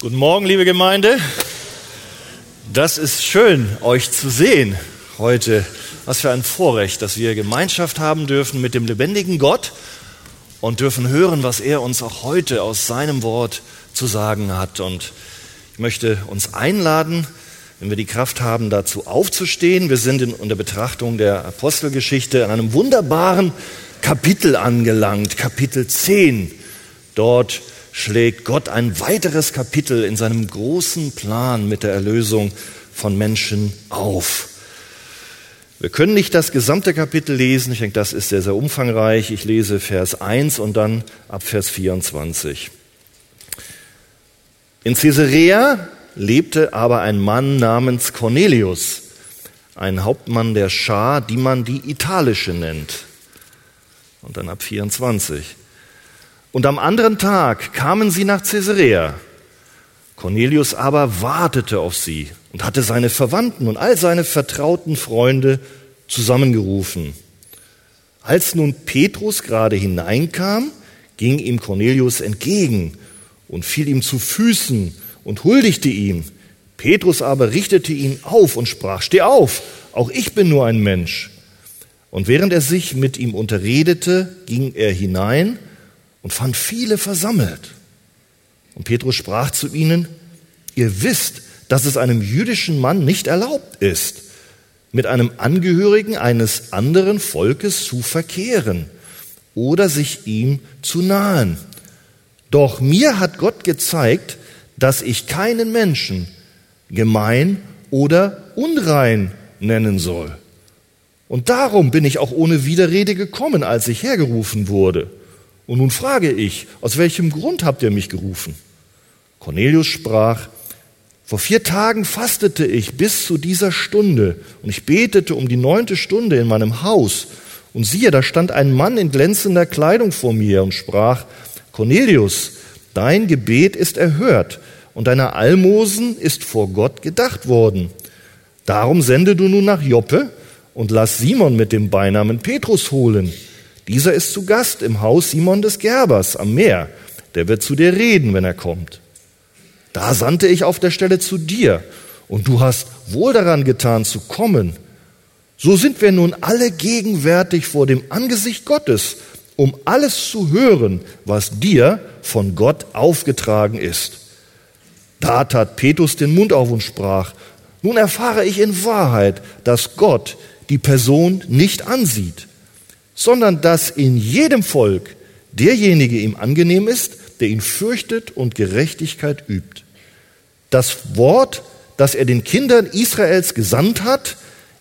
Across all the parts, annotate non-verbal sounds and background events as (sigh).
Guten Morgen, liebe Gemeinde. Das ist schön, euch zu sehen heute. Was für ein Vorrecht, dass wir Gemeinschaft haben dürfen mit dem lebendigen Gott und dürfen hören, was er uns auch heute aus seinem Wort zu sagen hat. Und ich möchte uns einladen, wenn wir die Kraft haben, dazu aufzustehen. Wir sind in der Betrachtung der Apostelgeschichte an einem wunderbaren Kapitel angelangt, Kapitel 10. Dort schlägt Gott ein weiteres Kapitel in seinem großen Plan mit der Erlösung von Menschen auf. Wir können nicht das gesamte Kapitel lesen, ich denke, das ist sehr, sehr umfangreich. Ich lese Vers 1 und dann ab Vers 24. In Caesarea lebte aber ein Mann namens Cornelius, ein Hauptmann der Schar, die man die italische nennt. Und dann ab 24. Und am anderen Tag kamen sie nach Caesarea. Cornelius aber wartete auf sie und hatte seine Verwandten und all seine vertrauten Freunde zusammengerufen. Als nun Petrus gerade hineinkam, ging ihm Cornelius entgegen und fiel ihm zu Füßen und huldigte ihm. Petrus aber richtete ihn auf und sprach, Steh auf, auch ich bin nur ein Mensch. Und während er sich mit ihm unterredete, ging er hinein und fand viele versammelt. Und Petrus sprach zu ihnen, ihr wisst, dass es einem jüdischen Mann nicht erlaubt ist, mit einem Angehörigen eines anderen Volkes zu verkehren oder sich ihm zu nahen. Doch mir hat Gott gezeigt, dass ich keinen Menschen gemein oder unrein nennen soll. Und darum bin ich auch ohne Widerrede gekommen, als ich hergerufen wurde. Und nun frage ich, aus welchem Grund habt ihr mich gerufen? Cornelius sprach, vor vier Tagen fastete ich bis zu dieser Stunde und ich betete um die neunte Stunde in meinem Haus. Und siehe, da stand ein Mann in glänzender Kleidung vor mir und sprach, Cornelius, dein Gebet ist erhört und deine Almosen ist vor Gott gedacht worden. Darum sende du nun nach Joppe und lass Simon mit dem Beinamen Petrus holen dieser ist zu Gast im Haus Simon des Gerbers am Meer. Der wird zu dir reden, wenn er kommt. Da sandte ich auf der Stelle zu dir, und du hast wohl daran getan zu kommen. So sind wir nun alle gegenwärtig vor dem Angesicht Gottes, um alles zu hören, was dir von Gott aufgetragen ist. Da tat Petrus den Mund auf und sprach, nun erfahre ich in Wahrheit, dass Gott die Person nicht ansieht sondern dass in jedem Volk derjenige ihm angenehm ist, der ihn fürchtet und Gerechtigkeit übt. Das Wort, das er den Kindern Israels gesandt hat,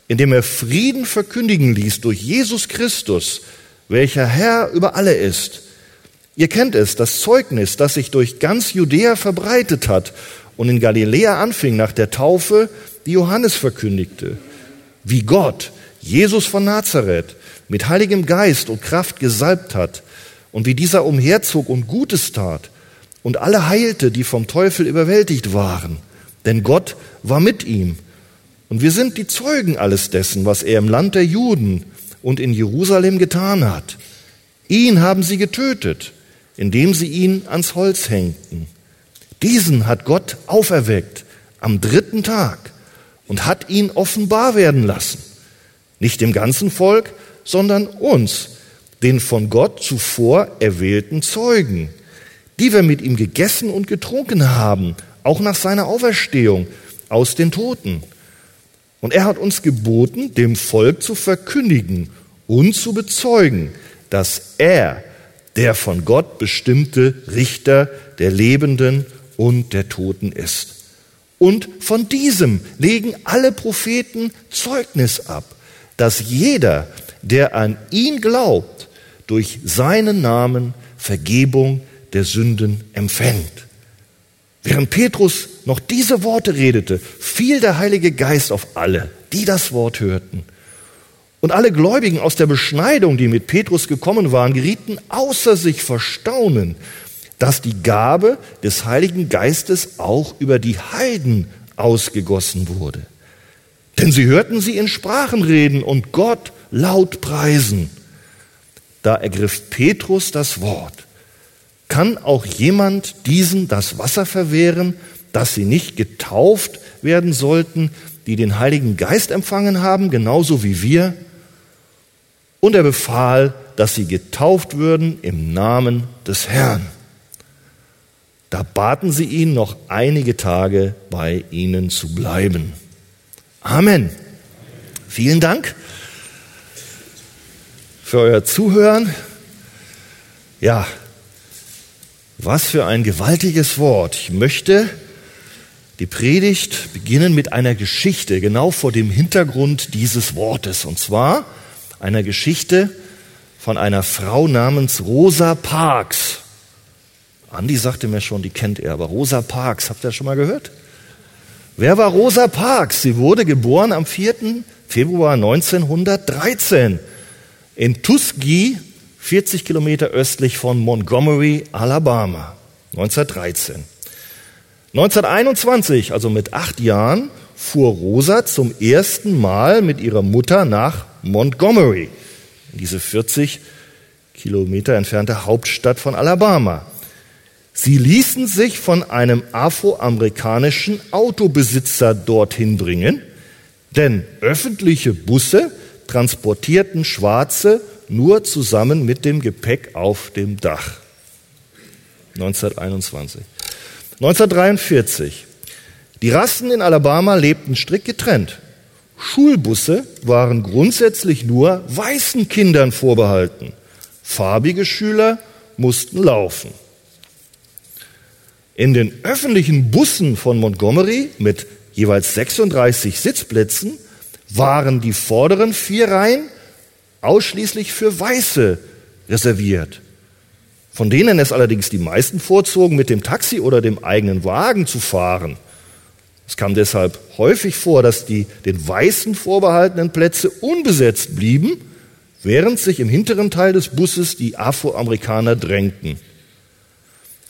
indem er Frieden verkündigen ließ durch Jesus Christus, welcher Herr über alle ist. Ihr kennt es, das Zeugnis, das sich durch ganz Judäa verbreitet hat und in Galiläa anfing nach der Taufe, die Johannes verkündigte, wie Gott Jesus von Nazareth mit heiligem Geist und Kraft gesalbt hat und wie dieser umherzog und Gutes tat und alle heilte, die vom Teufel überwältigt waren. Denn Gott war mit ihm. Und wir sind die Zeugen alles dessen, was er im Land der Juden und in Jerusalem getan hat. Ihn haben sie getötet, indem sie ihn ans Holz hängten. Diesen hat Gott auferweckt am dritten Tag und hat ihn offenbar werden lassen. Nicht dem ganzen Volk, sondern uns, den von Gott zuvor erwählten Zeugen, die wir mit ihm gegessen und getrunken haben, auch nach seiner Auferstehung aus den Toten. Und er hat uns geboten, dem Volk zu verkündigen und zu bezeugen, dass er der von Gott bestimmte Richter der Lebenden und der Toten ist. Und von diesem legen alle Propheten Zeugnis ab, dass jeder, der an ihn glaubt, durch seinen Namen Vergebung der Sünden empfängt. Während Petrus noch diese Worte redete, fiel der Heilige Geist auf alle, die das Wort hörten. Und alle Gläubigen aus der Beschneidung, die mit Petrus gekommen waren, gerieten außer sich vor Staunen, dass die Gabe des Heiligen Geistes auch über die Heiden ausgegossen wurde. Denn sie hörten sie in Sprachen reden und Gott laut preisen. Da ergriff Petrus das Wort. Kann auch jemand diesen das Wasser verwehren, dass sie nicht getauft werden sollten, die den Heiligen Geist empfangen haben, genauso wie wir? Und er befahl, dass sie getauft würden im Namen des Herrn. Da baten sie ihn, noch einige Tage bei ihnen zu bleiben. Amen. Vielen Dank für euer Zuhören. Ja, was für ein gewaltiges Wort. Ich möchte die Predigt beginnen mit einer Geschichte, genau vor dem Hintergrund dieses Wortes. Und zwar einer Geschichte von einer Frau namens Rosa Parks. Andi sagte mir schon, die kennt er, aber Rosa Parks, habt ihr das schon mal gehört? Wer war Rosa Parks? Sie wurde geboren am 4. Februar 1913 in Tuskegee, 40 Kilometer östlich von Montgomery, Alabama, 1913. 1921, also mit acht Jahren, fuhr Rosa zum ersten Mal mit ihrer Mutter nach Montgomery, diese 40 Kilometer entfernte Hauptstadt von Alabama. Sie ließen sich von einem afroamerikanischen Autobesitzer dorthin bringen, denn öffentliche Busse transportierten Schwarze nur zusammen mit dem Gepäck auf dem Dach. 1921. 1943. Die Rassen in Alabama lebten strikt getrennt. Schulbusse waren grundsätzlich nur weißen Kindern vorbehalten. Farbige Schüler mussten laufen. In den öffentlichen Bussen von Montgomery mit jeweils 36 Sitzplätzen waren die vorderen vier Reihen ausschließlich für Weiße reserviert, von denen es allerdings die meisten vorzogen, mit dem Taxi oder dem eigenen Wagen zu fahren. Es kam deshalb häufig vor, dass die den Weißen vorbehaltenen Plätze unbesetzt blieben, während sich im hinteren Teil des Busses die Afroamerikaner drängten.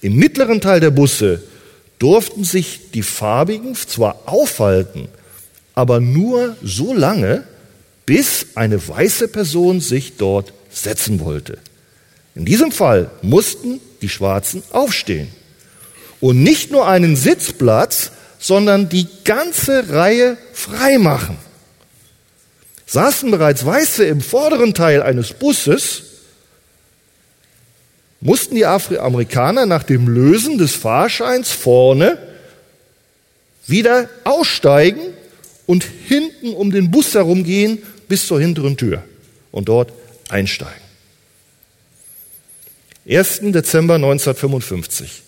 Im mittleren Teil der Busse durften sich die Farbigen zwar aufhalten, aber nur so lange, bis eine weiße Person sich dort setzen wollte. In diesem Fall mussten die Schwarzen aufstehen und nicht nur einen Sitzplatz, sondern die ganze Reihe freimachen. Saßen bereits Weiße im vorderen Teil eines Busses, mussten die Afroamerikaner nach dem Lösen des Fahrscheins vorne wieder aussteigen und hinten um den Bus herumgehen bis zur hinteren Tür und dort einsteigen. 1. Dezember 1955.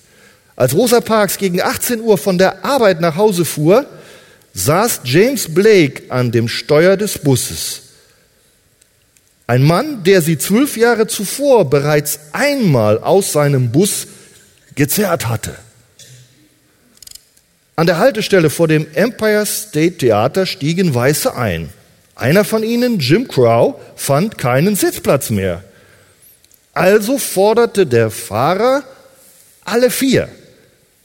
Als Rosa Parks gegen 18 Uhr von der Arbeit nach Hause fuhr, saß James Blake an dem Steuer des Busses. Ein Mann, der sie zwölf Jahre zuvor bereits einmal aus seinem Bus gezerrt hatte. An der Haltestelle vor dem Empire State Theater stiegen Weiße ein. Einer von ihnen, Jim Crow, fand keinen Sitzplatz mehr. Also forderte der Fahrer alle vier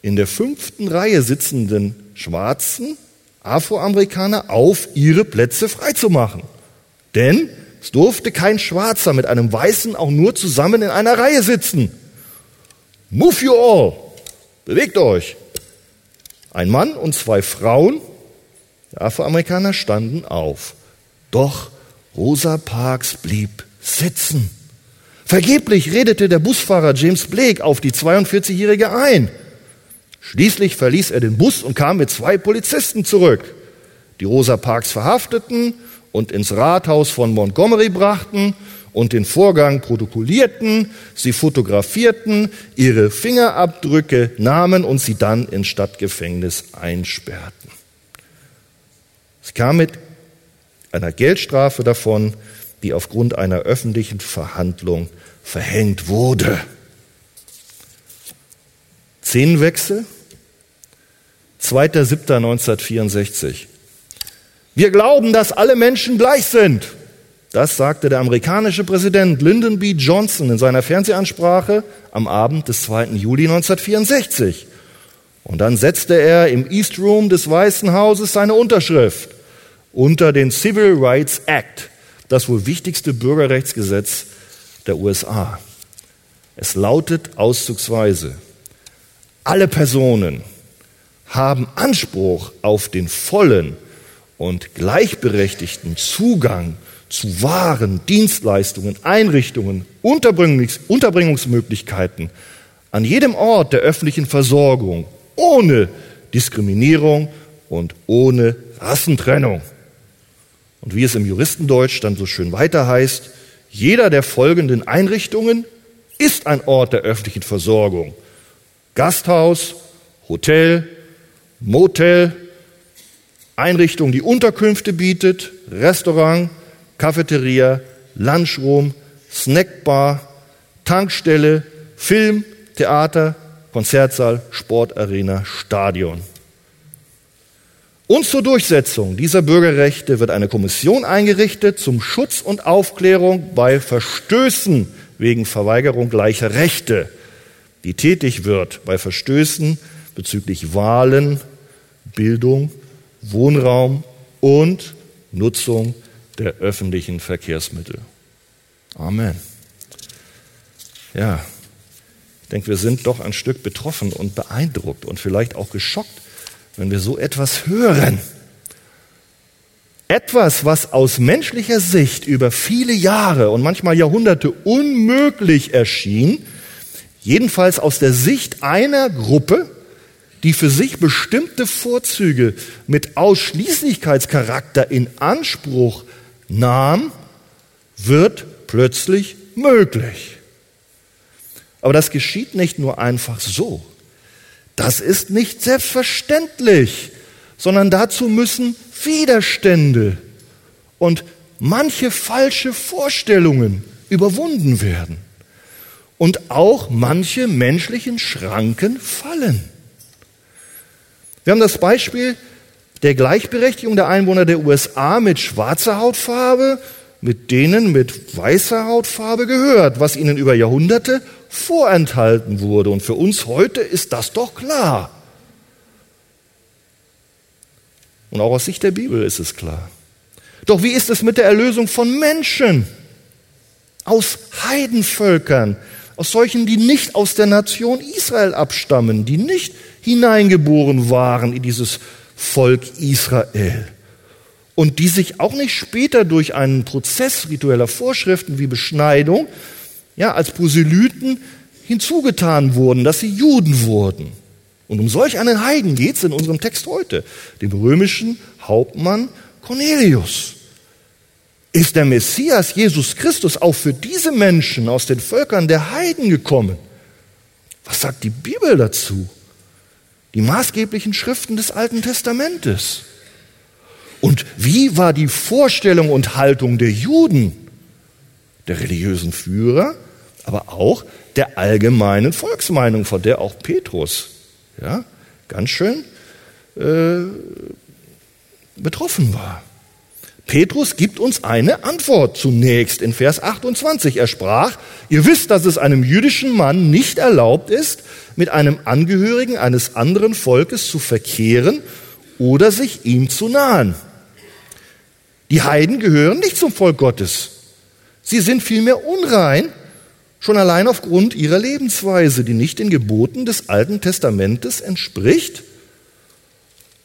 in der fünften Reihe sitzenden schwarzen Afroamerikaner auf, ihre Plätze freizumachen. Denn es durfte kein Schwarzer mit einem Weißen auch nur zusammen in einer Reihe sitzen. Move you all. Bewegt euch. Ein Mann und zwei Frauen, der Afroamerikaner, standen auf. Doch Rosa Parks blieb sitzen. Vergeblich redete der Busfahrer James Blake auf die 42-Jährige ein. Schließlich verließ er den Bus und kam mit zwei Polizisten zurück, die Rosa Parks verhafteten und ins Rathaus von Montgomery brachten und den Vorgang protokollierten, sie fotografierten, ihre Fingerabdrücke nahmen und sie dann ins Stadtgefängnis einsperrten. Es kam mit einer Geldstrafe davon, die aufgrund einer öffentlichen Verhandlung verhängt wurde. Szenenwechsel, 2.7.1964. Wir glauben, dass alle Menschen gleich sind. Das sagte der amerikanische Präsident Lyndon B. Johnson in seiner Fernsehansprache am Abend des 2. Juli 1964. Und dann setzte er im East Room des Weißen Hauses seine Unterschrift unter den Civil Rights Act, das wohl wichtigste Bürgerrechtsgesetz der USA. Es lautet auszugsweise, alle Personen haben Anspruch auf den vollen und gleichberechtigten Zugang zu Waren, Dienstleistungen, Einrichtungen, Unterbringungs Unterbringungsmöglichkeiten an jedem Ort der öffentlichen Versorgung, ohne Diskriminierung und ohne Rassentrennung. Und wie es im Juristendeutsch dann so schön weiter heißt, jeder der folgenden Einrichtungen ist ein Ort der öffentlichen Versorgung. Gasthaus, Hotel, Motel, Einrichtung, die Unterkünfte bietet, Restaurant, Cafeteria, Lunchroom, Snackbar, Tankstelle, Film, Theater, Konzertsaal, Sportarena, Stadion. Und zur Durchsetzung dieser Bürgerrechte wird eine Kommission eingerichtet zum Schutz und Aufklärung bei Verstößen wegen Verweigerung gleicher Rechte, die tätig wird bei Verstößen bezüglich Wahlen, Bildung, Wohnraum und Nutzung der öffentlichen Verkehrsmittel. Amen. Ja, ich denke, wir sind doch ein Stück betroffen und beeindruckt und vielleicht auch geschockt, wenn wir so etwas hören. Etwas, was aus menschlicher Sicht über viele Jahre und manchmal Jahrhunderte unmöglich erschien, jedenfalls aus der Sicht einer Gruppe, die für sich bestimmte Vorzüge mit Ausschließlichkeitscharakter in Anspruch nahm, wird plötzlich möglich. Aber das geschieht nicht nur einfach so. Das ist nicht selbstverständlich, sondern dazu müssen Widerstände und manche falsche Vorstellungen überwunden werden und auch manche menschlichen Schranken fallen. Wir haben das Beispiel der Gleichberechtigung der Einwohner der USA mit schwarzer Hautfarbe mit denen mit weißer Hautfarbe gehört, was ihnen über Jahrhunderte vorenthalten wurde. Und für uns heute ist das doch klar. Und auch aus Sicht der Bibel ist es klar. Doch wie ist es mit der Erlösung von Menschen aus Heidenvölkern, aus solchen, die nicht aus der Nation Israel abstammen, die nicht hineingeboren waren in dieses Volk Israel und die sich auch nicht später durch einen Prozess ritueller Vorschriften wie Beschneidung ja, als Proselyten hinzugetan wurden, dass sie Juden wurden. Und um solch einen Heiden geht es in unserem Text heute, dem römischen Hauptmann Cornelius. Ist der Messias Jesus Christus auch für diese Menschen aus den Völkern der Heiden gekommen? Was sagt die Bibel dazu? Die maßgeblichen Schriften des Alten Testamentes. Und wie war die Vorstellung und Haltung der Juden, der religiösen Führer, aber auch der allgemeinen Volksmeinung, von der auch Petrus ja, ganz schön äh, betroffen war? Petrus gibt uns eine Antwort zunächst in Vers 28. Er sprach, ihr wisst, dass es einem jüdischen Mann nicht erlaubt ist, mit einem Angehörigen eines anderen Volkes zu verkehren oder sich ihm zu nahen. Die Heiden gehören nicht zum Volk Gottes. Sie sind vielmehr unrein, schon allein aufgrund ihrer Lebensweise, die nicht den Geboten des Alten Testamentes entspricht.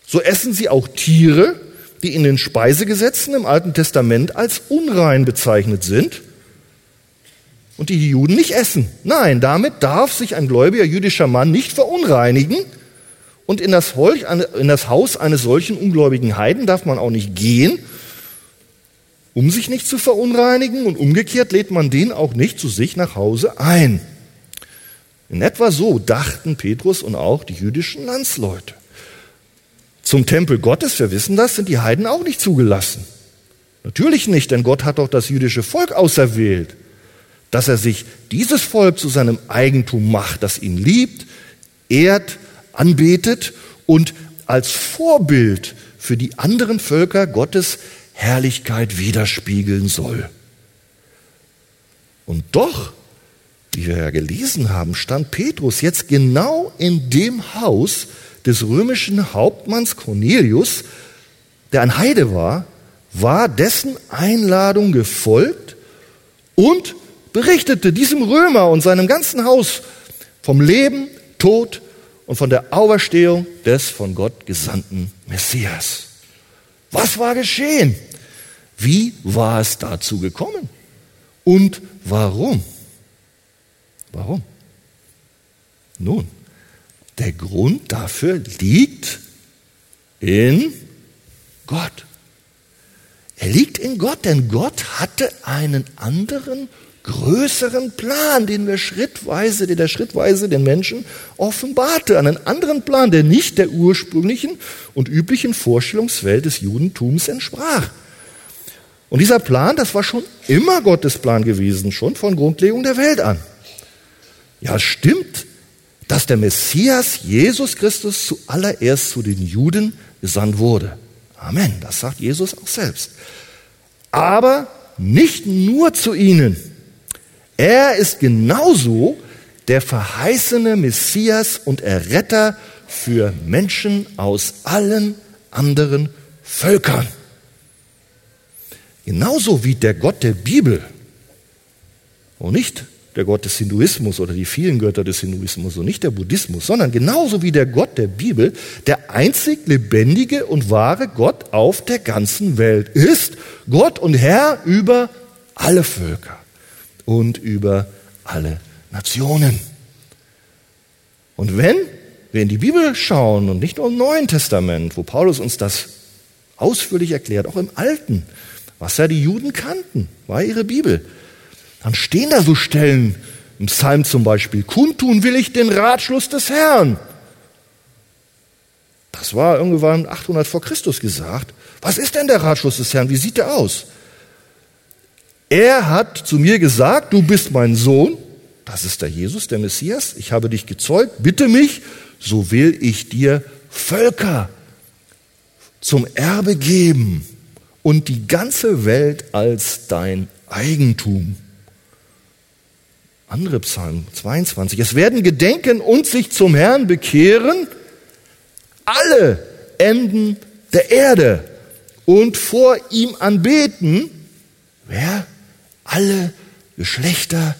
So essen sie auch Tiere, die in den Speisegesetzen im Alten Testament als unrein bezeichnet sind und die Juden nicht essen. Nein, damit darf sich ein gläubiger jüdischer Mann nicht verunreinigen und in das, in das Haus eines solchen ungläubigen Heiden darf man auch nicht gehen, um sich nicht zu verunreinigen und umgekehrt lädt man den auch nicht zu sich nach Hause ein. In etwa so dachten Petrus und auch die jüdischen Landsleute. Zum Tempel Gottes, wir wissen das, sind die Heiden auch nicht zugelassen. Natürlich nicht, denn Gott hat doch das jüdische Volk auserwählt, dass er sich dieses Volk zu seinem Eigentum macht, das ihn liebt, ehrt, anbetet und als Vorbild für die anderen Völker Gottes Herrlichkeit widerspiegeln soll. Und doch, wie wir ja gelesen haben, stand Petrus jetzt genau in dem Haus, des römischen Hauptmanns Cornelius, der ein Heide war, war dessen Einladung gefolgt und berichtete diesem Römer und seinem ganzen Haus vom Leben, Tod und von der Auferstehung des von Gott gesandten Messias. Was war geschehen? Wie war es dazu gekommen? Und warum? Warum? Nun, der Grund dafür liegt in Gott. Er liegt in Gott, denn Gott hatte einen anderen, größeren Plan, den wir schrittweise, den er schrittweise den Menschen offenbarte. Einen anderen Plan, der nicht der ursprünglichen und üblichen Vorstellungswelt des Judentums entsprach. Und dieser Plan, das war schon immer Gottes Plan gewesen, schon von Grundlegung der Welt an. Ja, stimmt, dass der Messias Jesus Christus zuallererst zu den Juden gesandt wurde. Amen, das sagt Jesus auch selbst. Aber nicht nur zu ihnen. Er ist genauso der verheißene Messias und Erretter für Menschen aus allen anderen Völkern. Genauso wie der Gott der Bibel und nicht der Gott des Hinduismus oder die vielen Götter des Hinduismus und nicht der Buddhismus, sondern genauso wie der Gott der Bibel der einzig lebendige und wahre Gott auf der ganzen Welt ist, Gott und Herr über alle Völker und über alle Nationen. Und wenn wir in die Bibel schauen und nicht nur im Neuen Testament, wo Paulus uns das ausführlich erklärt, auch im Alten, was ja die Juden kannten, war ihre Bibel dann stehen da so Stellen im Psalm zum Beispiel, kundtun will ich den Ratschluss des Herrn. Das war irgendwann 800 vor Christus gesagt. Was ist denn der Ratschluss des Herrn? Wie sieht der aus? Er hat zu mir gesagt, du bist mein Sohn, das ist der Jesus, der Messias, ich habe dich gezeugt, bitte mich, so will ich dir Völker zum Erbe geben und die ganze Welt als dein Eigentum. Andere Psalm 22. Es werden gedenken und sich zum Herrn bekehren alle Enden der Erde und vor ihm anbeten. Wer? Alle Geschlechter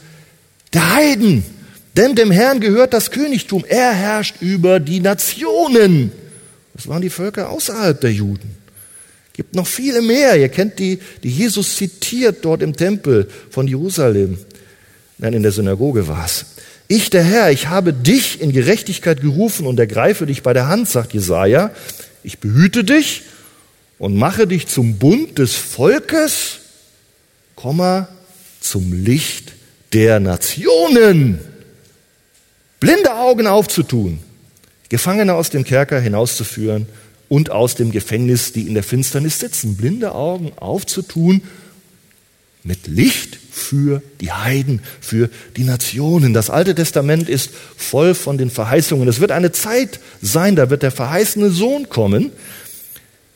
der Heiden. Denn dem Herrn gehört das Königtum. Er herrscht über die Nationen. Das waren die Völker außerhalb der Juden. Gibt noch viele mehr. Ihr kennt die, die Jesus zitiert dort im Tempel von Jerusalem. Nein, in der Synagoge war es. Ich, der Herr, ich habe dich in Gerechtigkeit gerufen und ergreife dich bei der Hand, sagt Jesaja. Ich behüte dich und mache dich zum Bund des Volkes, Komma, zum Licht der Nationen. Blinde Augen aufzutun, Gefangene aus dem Kerker hinauszuführen und aus dem Gefängnis, die in der Finsternis sitzen. Blinde Augen aufzutun mit Licht für die Heiden, für die Nationen. Das Alte Testament ist voll von den Verheißungen. Es wird eine Zeit sein, da wird der verheißene Sohn kommen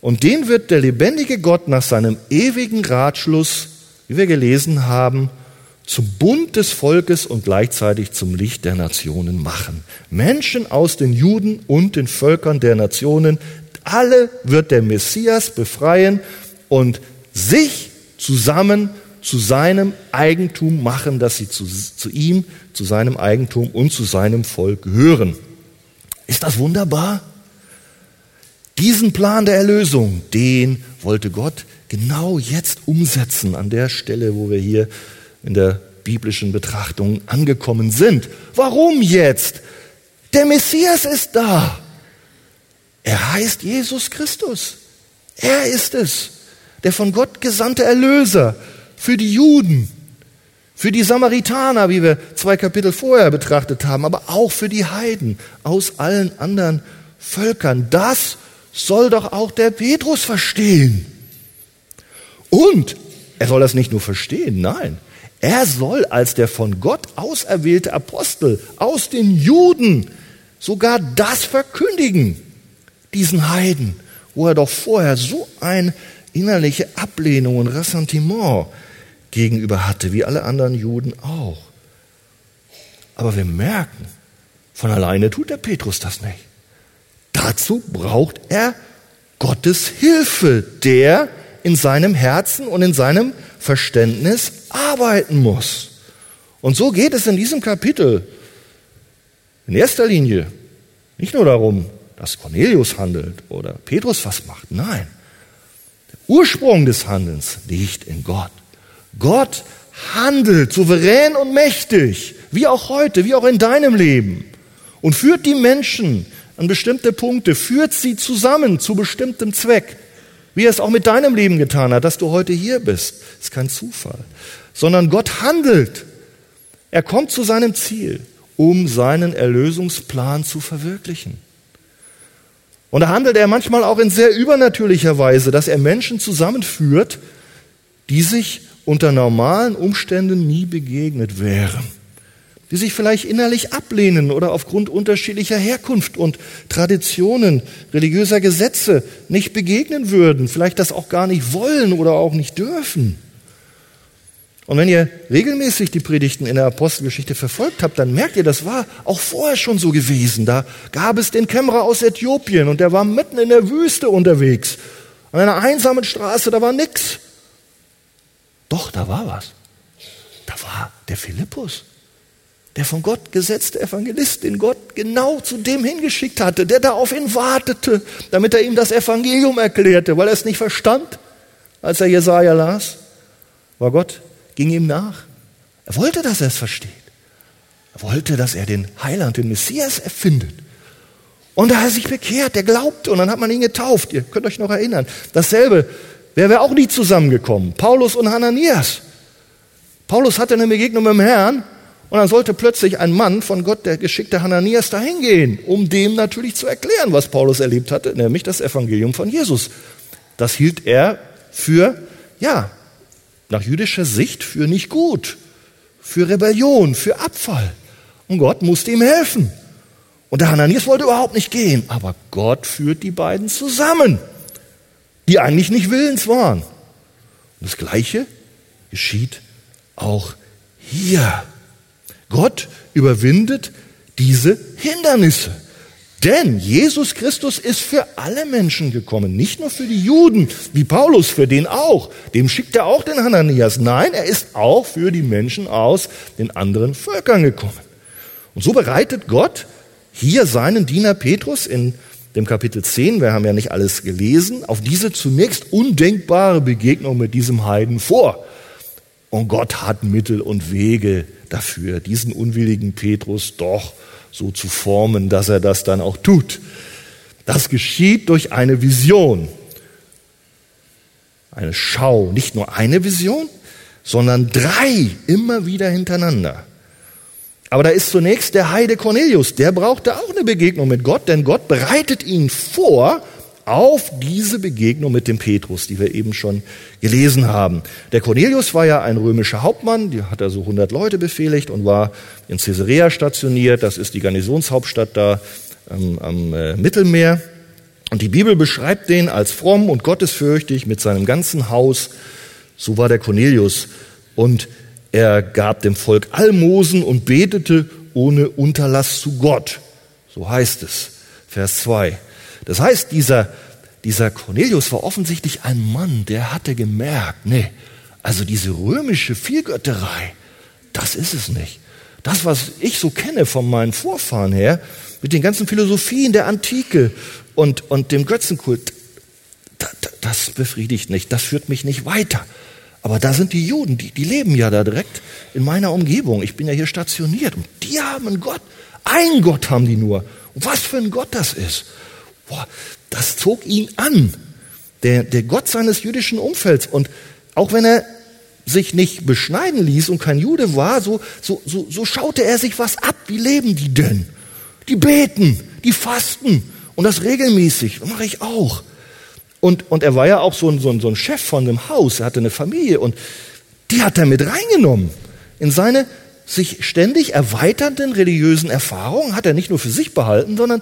und den wird der lebendige Gott nach seinem ewigen Ratschluss, wie wir gelesen haben, zum Bund des Volkes und gleichzeitig zum Licht der Nationen machen. Menschen aus den Juden und den Völkern der Nationen, alle wird der Messias befreien und sich zusammen zu seinem Eigentum machen, dass sie zu, zu ihm, zu seinem Eigentum und zu seinem Volk gehören. Ist das wunderbar? Diesen Plan der Erlösung, den wollte Gott genau jetzt umsetzen, an der Stelle, wo wir hier in der biblischen Betrachtung angekommen sind. Warum jetzt? Der Messias ist da. Er heißt Jesus Christus. Er ist es, der von Gott gesandte Erlöser, für die Juden, für die Samaritaner, wie wir zwei Kapitel vorher betrachtet haben, aber auch für die Heiden aus allen anderen Völkern. Das soll doch auch der Petrus verstehen. Und er soll das nicht nur verstehen, nein, er soll als der von Gott auserwählte Apostel aus den Juden sogar das verkündigen, diesen Heiden, wo er doch vorher so eine innerliche Ablehnung und Ressentiment gegenüber hatte, wie alle anderen Juden auch. Aber wir merken, von alleine tut der Petrus das nicht. Dazu braucht er Gottes Hilfe, der in seinem Herzen und in seinem Verständnis arbeiten muss. Und so geht es in diesem Kapitel in erster Linie nicht nur darum, dass Cornelius handelt oder Petrus was macht. Nein, der Ursprung des Handelns liegt in Gott. Gott handelt souverän und mächtig, wie auch heute, wie auch in deinem Leben und führt die Menschen an bestimmte Punkte, führt sie zusammen zu bestimmtem Zweck. Wie er es auch mit deinem Leben getan hat, dass du heute hier bist, ist kein Zufall, sondern Gott handelt. Er kommt zu seinem Ziel, um seinen Erlösungsplan zu verwirklichen. Und da handelt er manchmal auch in sehr übernatürlicher Weise, dass er Menschen zusammenführt, die sich unter normalen Umständen nie begegnet wären die sich vielleicht innerlich ablehnen oder aufgrund unterschiedlicher Herkunft und Traditionen, religiöser Gesetze nicht begegnen würden, vielleicht das auch gar nicht wollen oder auch nicht dürfen. Und wenn ihr regelmäßig die Predigten in der Apostelgeschichte verfolgt habt, dann merkt ihr, das war auch vorher schon so gewesen. Da gab es den Kämmerer aus Äthiopien und der war mitten in der Wüste unterwegs. An einer einsamen Straße, da war nix. Doch, da war was. Da war der Philippus der von Gott gesetzte Evangelist, den Gott genau zu dem hingeschickt hatte, der da auf ihn wartete, damit er ihm das Evangelium erklärte, weil er es nicht verstand, als er Jesaja las. War Gott ging ihm nach. Er wollte, dass er es versteht. Er wollte, dass er den Heiland, den Messias erfindet. Und da hat er sich bekehrt, der glaubte und dann hat man ihn getauft. Ihr könnt euch noch erinnern. Dasselbe wäre wir auch nie zusammengekommen. Paulus und Hananias. Paulus hatte eine Begegnung mit dem Herrn und dann sollte plötzlich ein Mann von Gott, der geschickte Hananias, dahin gehen, um dem natürlich zu erklären, was Paulus erlebt hatte, nämlich das Evangelium von Jesus. Das hielt er für, ja, nach jüdischer Sicht für nicht gut, für Rebellion, für Abfall. Und Gott musste ihm helfen. Und der Hananias wollte überhaupt nicht gehen, aber Gott führt die beiden zusammen, die eigentlich nicht willens waren. Und das Gleiche geschieht auch hier. Gott überwindet diese Hindernisse. Denn Jesus Christus ist für alle Menschen gekommen, nicht nur für die Juden, wie Paulus, für den auch. Dem schickt er auch den Hananias. Nein, er ist auch für die Menschen aus den anderen Völkern gekommen. Und so bereitet Gott hier seinen Diener Petrus in dem Kapitel 10, wir haben ja nicht alles gelesen, auf diese zunächst undenkbare Begegnung mit diesem Heiden vor. Und Gott hat Mittel und Wege dafür, diesen unwilligen Petrus doch so zu formen, dass er das dann auch tut. Das geschieht durch eine Vision. Eine Schau, nicht nur eine Vision, sondern drei immer wieder hintereinander. Aber da ist zunächst der Heide Cornelius, der brauchte auch eine Begegnung mit Gott, denn Gott bereitet ihn vor auf diese Begegnung mit dem Petrus, die wir eben schon gelesen haben. Der Cornelius war ja ein römischer Hauptmann, die hat er so 100 Leute befehligt und war in Caesarea stationiert. Das ist die Garnisonshauptstadt da ähm, am äh, Mittelmeer. Und die Bibel beschreibt den als fromm und gottesfürchtig mit seinem ganzen Haus. So war der Cornelius. Und er gab dem Volk Almosen und betete ohne Unterlass zu Gott. So heißt es. Vers 2. Das heißt, dieser, dieser Cornelius war offensichtlich ein Mann, der hatte gemerkt, nee, also diese römische Vielgötterei, das ist es nicht. Das, was ich so kenne von meinen Vorfahren her, mit den ganzen Philosophien der Antike und, und dem Götzenkult, das befriedigt nicht, das führt mich nicht weiter. Aber da sind die Juden, die, die leben ja da direkt in meiner Umgebung. Ich bin ja hier stationiert und die haben einen Gott. Ein Gott haben die nur. Und was für ein Gott das ist. Boah, das zog ihn an, der, der Gott seines jüdischen Umfelds. Und auch wenn er sich nicht beschneiden ließ und kein Jude war, so, so, so, so schaute er sich was ab. Wie leben die denn? Die beten, die fasten und das regelmäßig. Das mache ich auch. Und, und er war ja auch so ein, so, ein, so ein Chef von einem Haus, er hatte eine Familie und die hat er mit reingenommen in seine sich ständig erweiternden religiösen Erfahrungen, hat er nicht nur für sich behalten, sondern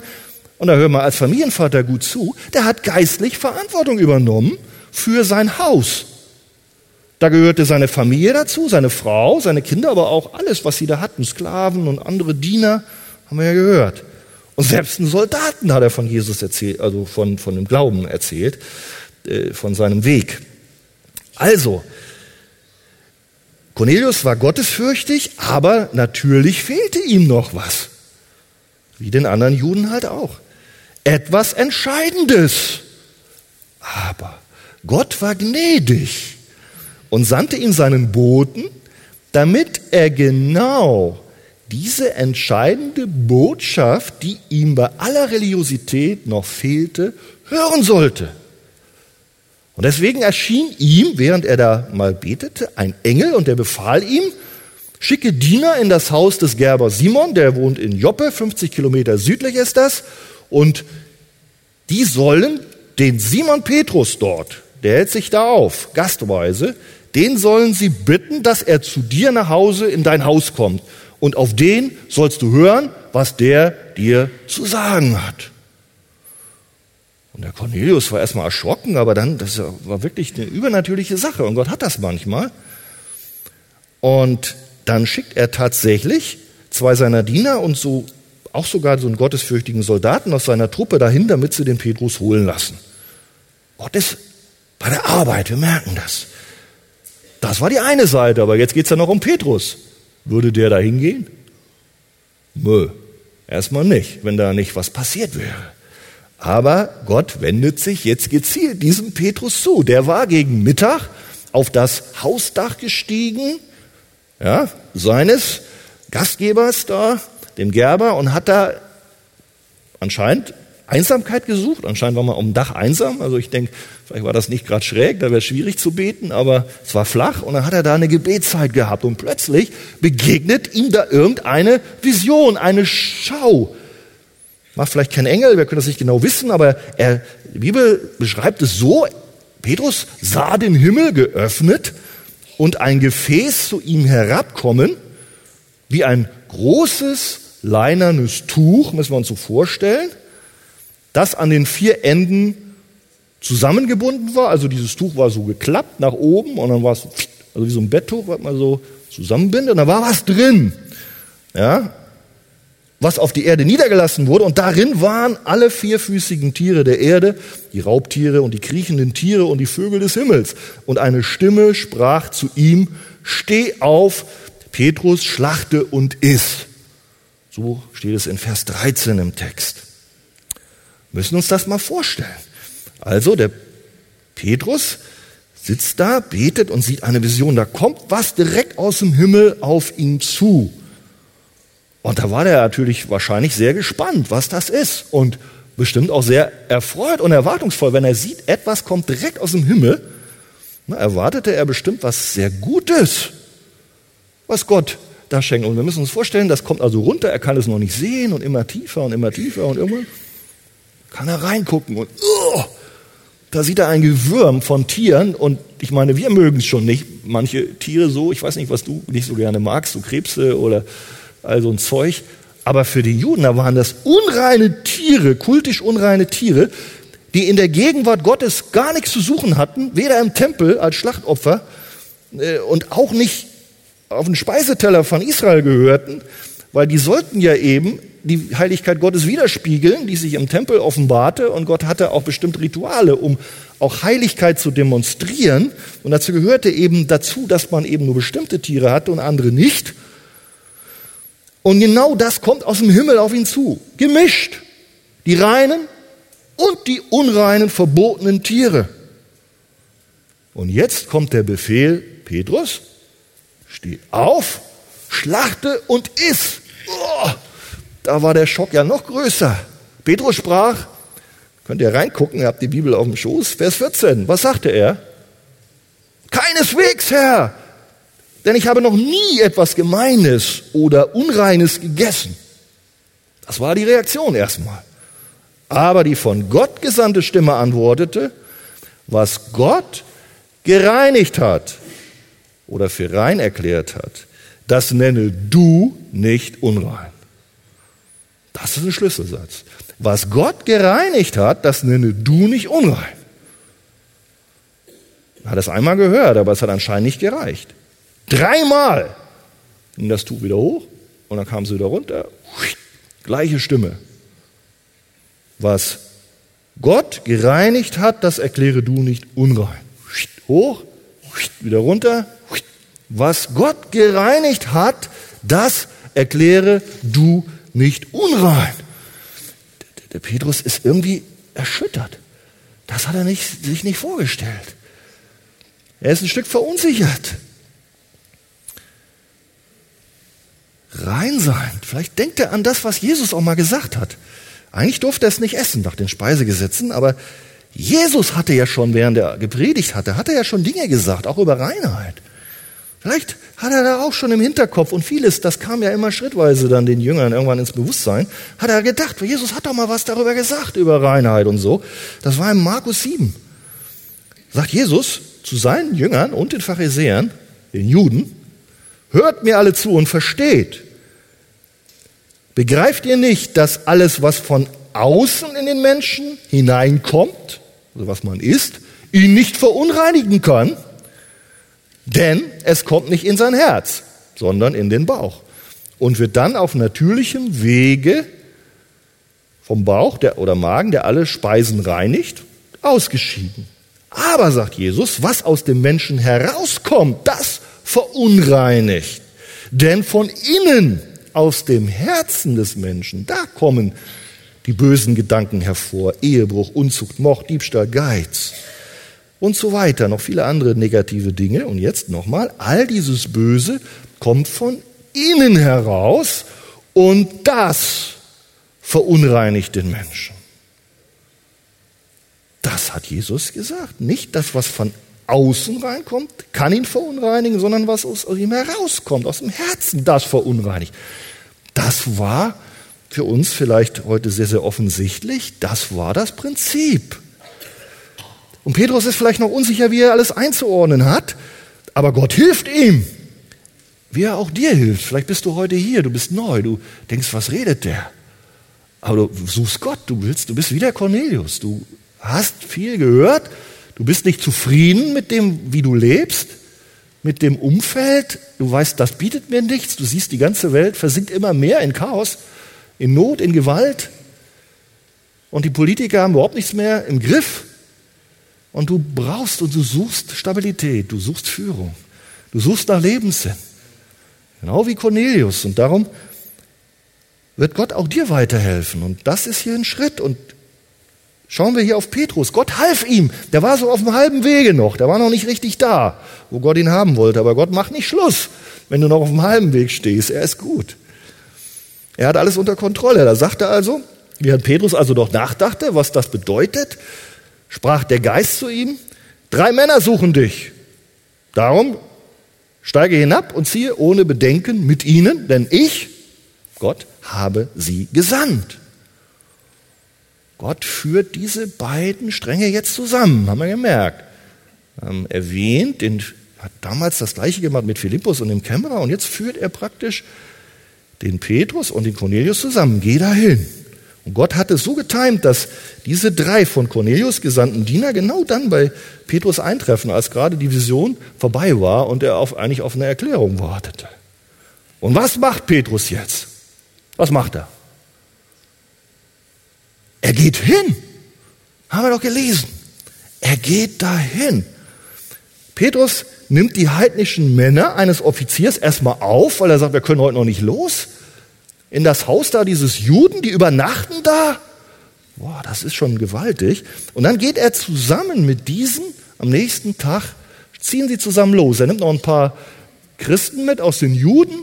und da hör mal als Familienvater gut zu, der hat geistlich Verantwortung übernommen für sein Haus. Da gehörte seine Familie dazu, seine Frau, seine Kinder, aber auch alles, was sie da hatten, Sklaven und andere Diener, haben wir ja gehört. Und selbst einen Soldaten hat er von Jesus erzählt, also von, von dem Glauben erzählt, äh, von seinem Weg. Also, Cornelius war gottesfürchtig, aber natürlich fehlte ihm noch was. Wie den anderen Juden halt auch. Etwas Entscheidendes. Aber Gott war gnädig und sandte ihm seinen Boten, damit er genau diese entscheidende Botschaft, die ihm bei aller Religiosität noch fehlte, hören sollte. Und deswegen erschien ihm, während er da mal betete, ein Engel und der befahl ihm, schicke Diener in das Haus des Gerbers Simon, der wohnt in Joppe, 50 Kilometer südlich ist das, und die sollen den Simon Petrus dort, der hält sich da auf, gastweise, den sollen sie bitten, dass er zu dir nach Hause in dein Haus kommt. Und auf den sollst du hören, was der dir zu sagen hat. Und der Cornelius war erstmal erschrocken, aber dann, das war wirklich eine übernatürliche Sache. Und Gott hat das manchmal. Und dann schickt er tatsächlich zwei seiner Diener und so auch sogar so einen gottesfürchtigen Soldaten aus seiner Truppe dahin, damit sie den Petrus holen lassen. Gott ist bei der Arbeit, wir merken das. Das war die eine Seite, aber jetzt geht es ja noch um Petrus. Würde der da hingehen? Nö, erstmal nicht, wenn da nicht was passiert wäre. Aber Gott wendet sich jetzt gezielt diesem Petrus zu. Der war gegen Mittag auf das Hausdach gestiegen, ja, seines Gastgebers da, dem Gerber, und hat da anscheinend Einsamkeit gesucht. Anscheinend war man um Dach einsam. Also ich denke, vielleicht war das nicht gerade schräg, da wäre es schwierig zu beten, aber es war flach und dann hat er da eine Gebetszeit gehabt und plötzlich begegnet ihm da irgendeine Vision, eine Schau. War vielleicht kein Engel, wir können das nicht genau wissen, aber er, die Bibel beschreibt es so, Petrus sah den Himmel geöffnet und ein Gefäß zu ihm herabkommen, wie ein großes leinernes Tuch, müssen wir uns so vorstellen, das an den vier Enden zusammengebunden war. Also dieses Tuch war so geklappt nach oben und dann war es also wie so ein Betttuch, was man so zusammenbindet und da war was drin. Ja, was auf die Erde niedergelassen wurde. Und darin waren alle vierfüßigen Tiere der Erde, die Raubtiere und die kriechenden Tiere und die Vögel des Himmels. Und eine Stimme sprach zu ihm, steh auf, Petrus, schlachte und iss. So steht es in Vers 13 im Text. Müssen uns das mal vorstellen. Also der Petrus sitzt da, betet und sieht eine Vision. Da kommt was direkt aus dem Himmel auf ihn zu. Und da war der natürlich wahrscheinlich sehr gespannt, was das ist. Und bestimmt auch sehr erfreut und erwartungsvoll, wenn er sieht, etwas kommt direkt aus dem Himmel. Na, erwartete er bestimmt was sehr Gutes, was Gott da schenkt. Und wir müssen uns vorstellen, das kommt also runter, er kann es noch nicht sehen und immer tiefer und immer tiefer und irgendwann kann er reingucken und oh, da sieht er ein Gewürm von Tieren und ich meine, wir mögen es schon nicht, manche Tiere so, ich weiß nicht, was du nicht so gerne magst, so Krebse oder also ein Zeug. Aber für die Juden, da waren das unreine Tiere, kultisch unreine Tiere, die in der Gegenwart Gottes gar nichts zu suchen hatten, weder im Tempel als Schlachtopfer äh, und auch nicht auf den Speiseteller von Israel gehörten, weil die sollten ja eben die Heiligkeit Gottes widerspiegeln, die sich im Tempel offenbarte und Gott hatte auch bestimmte Rituale, um auch Heiligkeit zu demonstrieren und dazu gehörte eben dazu, dass man eben nur bestimmte Tiere hatte und andere nicht. Und genau das kommt aus dem Himmel auf ihn zu. Gemischt. Die reinen und die unreinen, verbotenen Tiere. Und jetzt kommt der Befehl, Petrus, steh auf, schlachte und iss. Oh, da war der Schock ja noch größer. Petrus sprach, könnt ihr reingucken, ihr habt die Bibel auf dem Schoß, Vers 14. Was sagte er? Keineswegs, Herr, denn ich habe noch nie etwas Gemeines oder Unreines gegessen. Das war die Reaktion erstmal. Aber die von Gott gesandte Stimme antwortete, was Gott gereinigt hat oder für rein erklärt hat, das nenne du nicht unrein. Das ist ein Schlüsselsatz. Was Gott gereinigt hat, das nenne du nicht unrein. Hat es einmal gehört, aber es hat anscheinend nicht gereicht. Dreimal ging das Tuch wieder hoch und dann kam sie wieder runter. Gleiche Stimme. Was Gott gereinigt hat, das erkläre du nicht unrein. Hoch, wieder runter, Was Gott gereinigt hat, das erkläre du nicht unrein. Der Petrus ist irgendwie erschüttert. Das hat er nicht, sich nicht vorgestellt. Er ist ein Stück verunsichert. Rein sein. Vielleicht denkt er an das, was Jesus auch mal gesagt hat. Eigentlich durfte er es nicht essen nach den Speisegesetzen, aber Jesus hatte ja schon, während er gepredigt hatte, hatte er ja schon Dinge gesagt, auch über Reinheit. Vielleicht hat er da auch schon im Hinterkopf und vieles, das kam ja immer schrittweise dann den Jüngern irgendwann ins Bewusstsein, hat er gedacht, Jesus hat doch mal was darüber gesagt, über Reinheit und so. Das war in Markus 7. Sagt Jesus zu seinen Jüngern und den Pharisäern, den Juden, hört mir alle zu und versteht. Begreift ihr nicht, dass alles, was von außen in den Menschen hineinkommt, also was man isst, ihn nicht verunreinigen kann? Denn es kommt nicht in sein Herz, sondern in den Bauch und wird dann auf natürlichem Wege vom Bauch der, oder Magen, der alle Speisen reinigt, ausgeschieden. Aber, sagt Jesus, was aus dem Menschen herauskommt, das verunreinigt. Denn von innen, aus dem Herzen des Menschen, da kommen die bösen Gedanken hervor. Ehebruch, Unzucht, Mord, Diebstahl, Geiz und so weiter, noch viele andere negative Dinge. Und jetzt nochmal, all dieses Böse kommt von innen heraus und das verunreinigt den Menschen. Das hat Jesus gesagt. Nicht das, was von außen reinkommt, kann ihn verunreinigen, sondern was aus ihm herauskommt, aus dem Herzen, das verunreinigt. Das war für uns vielleicht heute sehr, sehr offensichtlich. Das war das Prinzip. Und Petrus ist vielleicht noch unsicher, wie er alles einzuordnen hat, aber Gott hilft ihm. Wie er auch dir hilft. Vielleicht bist du heute hier, du bist neu, du denkst, was redet der? Aber du suchst Gott, du willst, du bist wie der Cornelius. Du hast viel gehört, du bist nicht zufrieden mit dem, wie du lebst, mit dem Umfeld. Du weißt, das bietet mir nichts. Du siehst, die ganze Welt versinkt immer mehr in Chaos, in Not, in Gewalt. Und die Politiker haben überhaupt nichts mehr im Griff. Und du brauchst und du suchst Stabilität, du suchst Führung, du suchst nach Lebenssinn. Genau wie Cornelius. Und darum wird Gott auch dir weiterhelfen. Und das ist hier ein Schritt. Und schauen wir hier auf Petrus. Gott half ihm. Der war so auf dem halben Wege noch. Der war noch nicht richtig da, wo Gott ihn haben wollte. Aber Gott macht nicht Schluss, wenn du noch auf dem halben Weg stehst. Er ist gut. Er hat alles unter Kontrolle. Da sagt er also, während Petrus also doch nachdachte, was das bedeutet, sprach der Geist zu ihm, drei Männer suchen dich. Darum steige hinab und ziehe ohne Bedenken mit ihnen, denn ich, Gott, habe sie gesandt. Gott führt diese beiden Stränge jetzt zusammen, haben wir gemerkt. Ähm, erwähnt, den, hat damals das gleiche gemacht mit Philippus und dem Kämmerer und jetzt führt er praktisch den Petrus und den Cornelius zusammen. Geh dahin. Und Gott hat es so getimt, dass diese drei von Cornelius gesandten Diener genau dann bei Petrus eintreffen, als gerade die Vision vorbei war und er auf, eigentlich auf eine Erklärung wartete. Und was macht Petrus jetzt? Was macht er? Er geht hin. Haben wir doch gelesen. Er geht dahin. Petrus nimmt die heidnischen Männer eines Offiziers erstmal auf, weil er sagt, wir können heute noch nicht los in das Haus da dieses Juden, die übernachten da. Boah, das ist schon gewaltig. Und dann geht er zusammen mit diesen am nächsten Tag, ziehen sie zusammen los. Er nimmt noch ein paar Christen mit aus den Juden,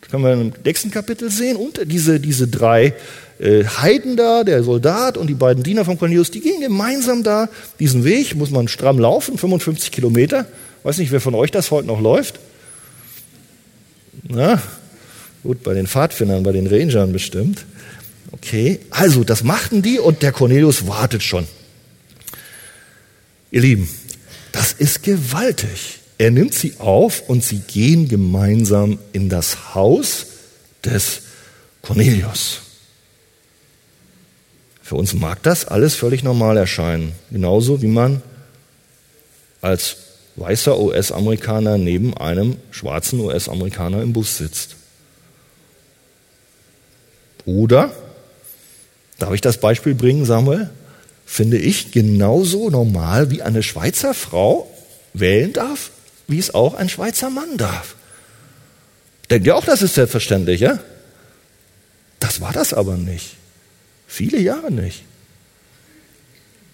das können wir im nächsten Kapitel sehen, und diese, diese drei äh, Heiden da, der Soldat und die beiden Diener von Cornelius, die gehen gemeinsam da diesen Weg, muss man stramm laufen, 55 Kilometer. Weiß nicht, wer von euch das heute noch läuft. Na, Gut, bei den Pfadfindern, bei den Rangern bestimmt. Okay, also das machten die und der Cornelius wartet schon. Ihr Lieben, das ist gewaltig. Er nimmt sie auf und sie gehen gemeinsam in das Haus des Cornelius. Für uns mag das alles völlig normal erscheinen. Genauso wie man als weißer US-Amerikaner neben einem schwarzen US-Amerikaner im Bus sitzt. Oder, darf ich das Beispiel bringen, Samuel? Finde ich genauso normal, wie eine Schweizer Frau wählen darf, wie es auch ein Schweizer Mann darf. Denkt ihr auch, das ist selbstverständlich, ja? Das war das aber nicht. Viele Jahre nicht.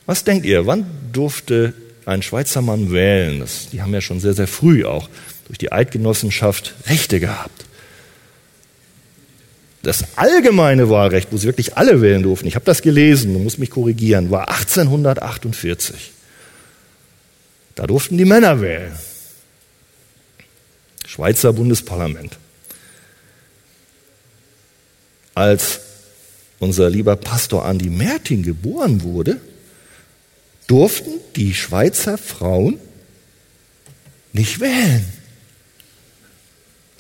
Was denkt ihr, wann durfte ein Schweizer Mann wählen? Das, die haben ja schon sehr, sehr früh auch durch die Eidgenossenschaft Rechte gehabt. Das allgemeine Wahlrecht, wo sie wirklich alle wählen durften, ich habe das gelesen, du musst mich korrigieren, war 1848. Da durften die Männer wählen. Schweizer Bundesparlament. Als unser lieber Pastor Andi Mertin geboren wurde, durften die Schweizer Frauen nicht wählen.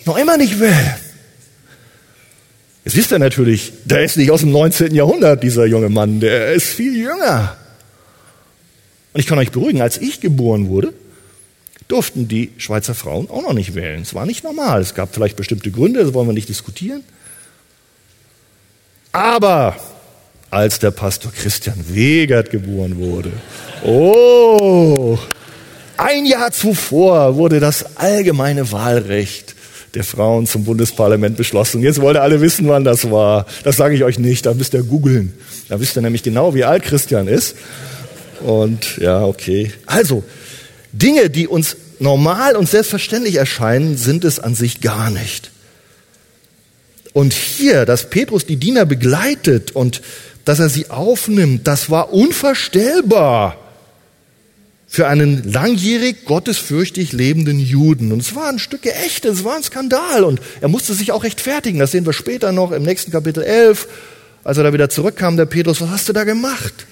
Noch immer nicht wählen. Jetzt wisst ihr natürlich, der ist nicht aus dem 19. Jahrhundert, dieser junge Mann, der ist viel jünger. Und ich kann euch beruhigen, als ich geboren wurde, durften die Schweizer Frauen auch noch nicht wählen. Es war nicht normal. Es gab vielleicht bestimmte Gründe, das wollen wir nicht diskutieren. Aber als der Pastor Christian Wegert geboren wurde, oh, ein Jahr zuvor wurde das allgemeine Wahlrecht der Frauen zum Bundesparlament beschlossen. Jetzt wollen alle wissen, wann das war. Das sage ich euch nicht, da müsst ihr googeln. Da wisst ihr nämlich genau, wie alt Christian ist. Und ja, okay. Also, Dinge, die uns normal und selbstverständlich erscheinen, sind es an sich gar nicht. Und hier, dass Petrus die Diener begleitet und dass er sie aufnimmt, das war unvorstellbar für einen langjährig gottesfürchtig lebenden Juden. Und es war ein Stück Echte, es war ein Skandal. Und er musste sich auch rechtfertigen. Das sehen wir später noch im nächsten Kapitel 11, als er da wieder zurückkam, der Petrus, was hast du da gemacht?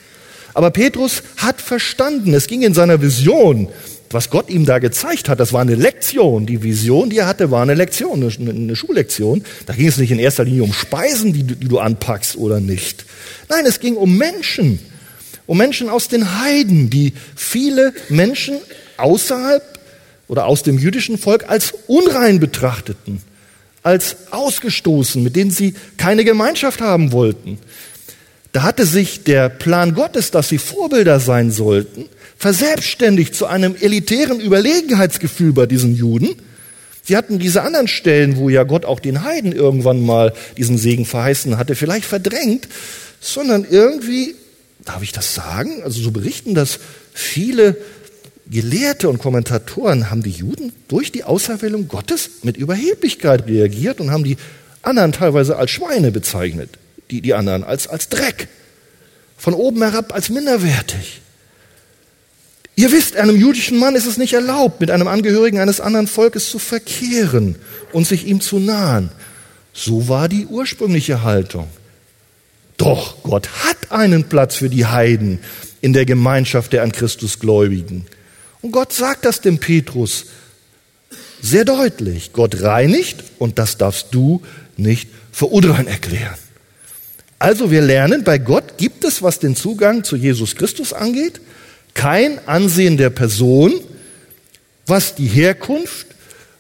Aber Petrus hat verstanden, es ging in seiner Vision, was Gott ihm da gezeigt hat, das war eine Lektion. Die Vision, die er hatte, war eine Lektion, eine, Schullektion. Da ging es nicht in erster Linie um Speisen, die du anpackst oder nicht. Nein, es ging um Menschen. Um Menschen aus den Heiden, die viele Menschen außerhalb oder aus dem jüdischen Volk als unrein betrachteten, als ausgestoßen, mit denen sie keine Gemeinschaft haben wollten. Da hatte sich der Plan Gottes, dass sie Vorbilder sein sollten, verselbstständigt zu einem elitären Überlegenheitsgefühl bei diesen Juden. Sie hatten diese anderen Stellen, wo ja Gott auch den Heiden irgendwann mal diesen Segen verheißen hatte, vielleicht verdrängt, sondern irgendwie, darf ich das sagen, also so berichten das viele Gelehrte und Kommentatoren, haben die Juden durch die Auserwählung Gottes mit Überheblichkeit reagiert und haben die anderen teilweise als Schweine bezeichnet die, die anderen als, als Dreck. Von oben herab als minderwertig. Ihr wisst, einem jüdischen Mann ist es nicht erlaubt, mit einem Angehörigen eines anderen Volkes zu verkehren und sich ihm zu nahen. So war die ursprüngliche Haltung. Doch Gott hat einen Platz für die Heiden in der Gemeinschaft der an Christus Gläubigen. Und Gott sagt das dem Petrus sehr deutlich. Gott reinigt und das darfst du nicht für unrein erklären. Also wir lernen, bei Gott gibt es, was den Zugang zu Jesus Christus angeht, kein Ansehen der Person, was die Herkunft,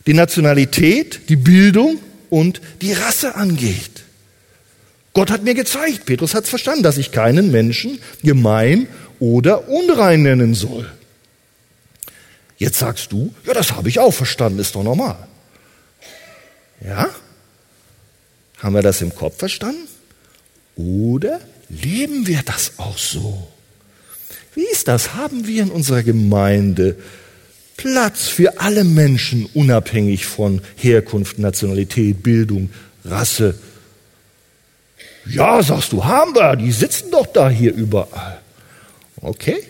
die Nationalität, die Bildung und die Rasse angeht. Gott hat mir gezeigt, Petrus hat es verstanden, dass ich keinen Menschen gemein oder unrein nennen soll. Jetzt sagst du, ja, das habe ich auch verstanden, ist doch normal. Ja? Haben wir das im Kopf verstanden? Oder leben wir das auch so? Wie ist das? Haben wir in unserer Gemeinde Platz für alle Menschen, unabhängig von Herkunft, Nationalität, Bildung, Rasse? Ja, sagst du, haben wir, die sitzen doch da hier überall. Okay,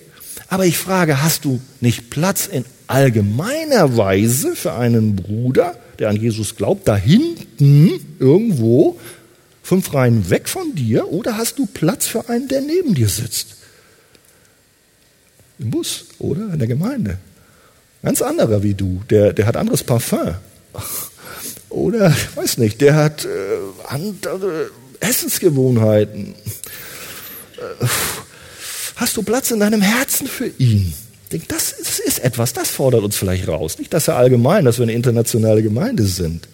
aber ich frage, hast du nicht Platz in allgemeiner Weise für einen Bruder, der an Jesus glaubt, da hinten irgendwo fünf Reihen weg von dir oder hast du Platz für einen, der neben dir sitzt? Im Bus oder in der Gemeinde. Ganz anderer wie du, der, der hat anderes Parfum. (laughs) Oder, ich weiß nicht, der hat äh, andere Essensgewohnheiten. Äh, hast du Platz in deinem Herzen für ihn? Das, das ist etwas, das fordert uns vielleicht raus. Nicht, dass er allgemein, dass wir eine internationale Gemeinde sind.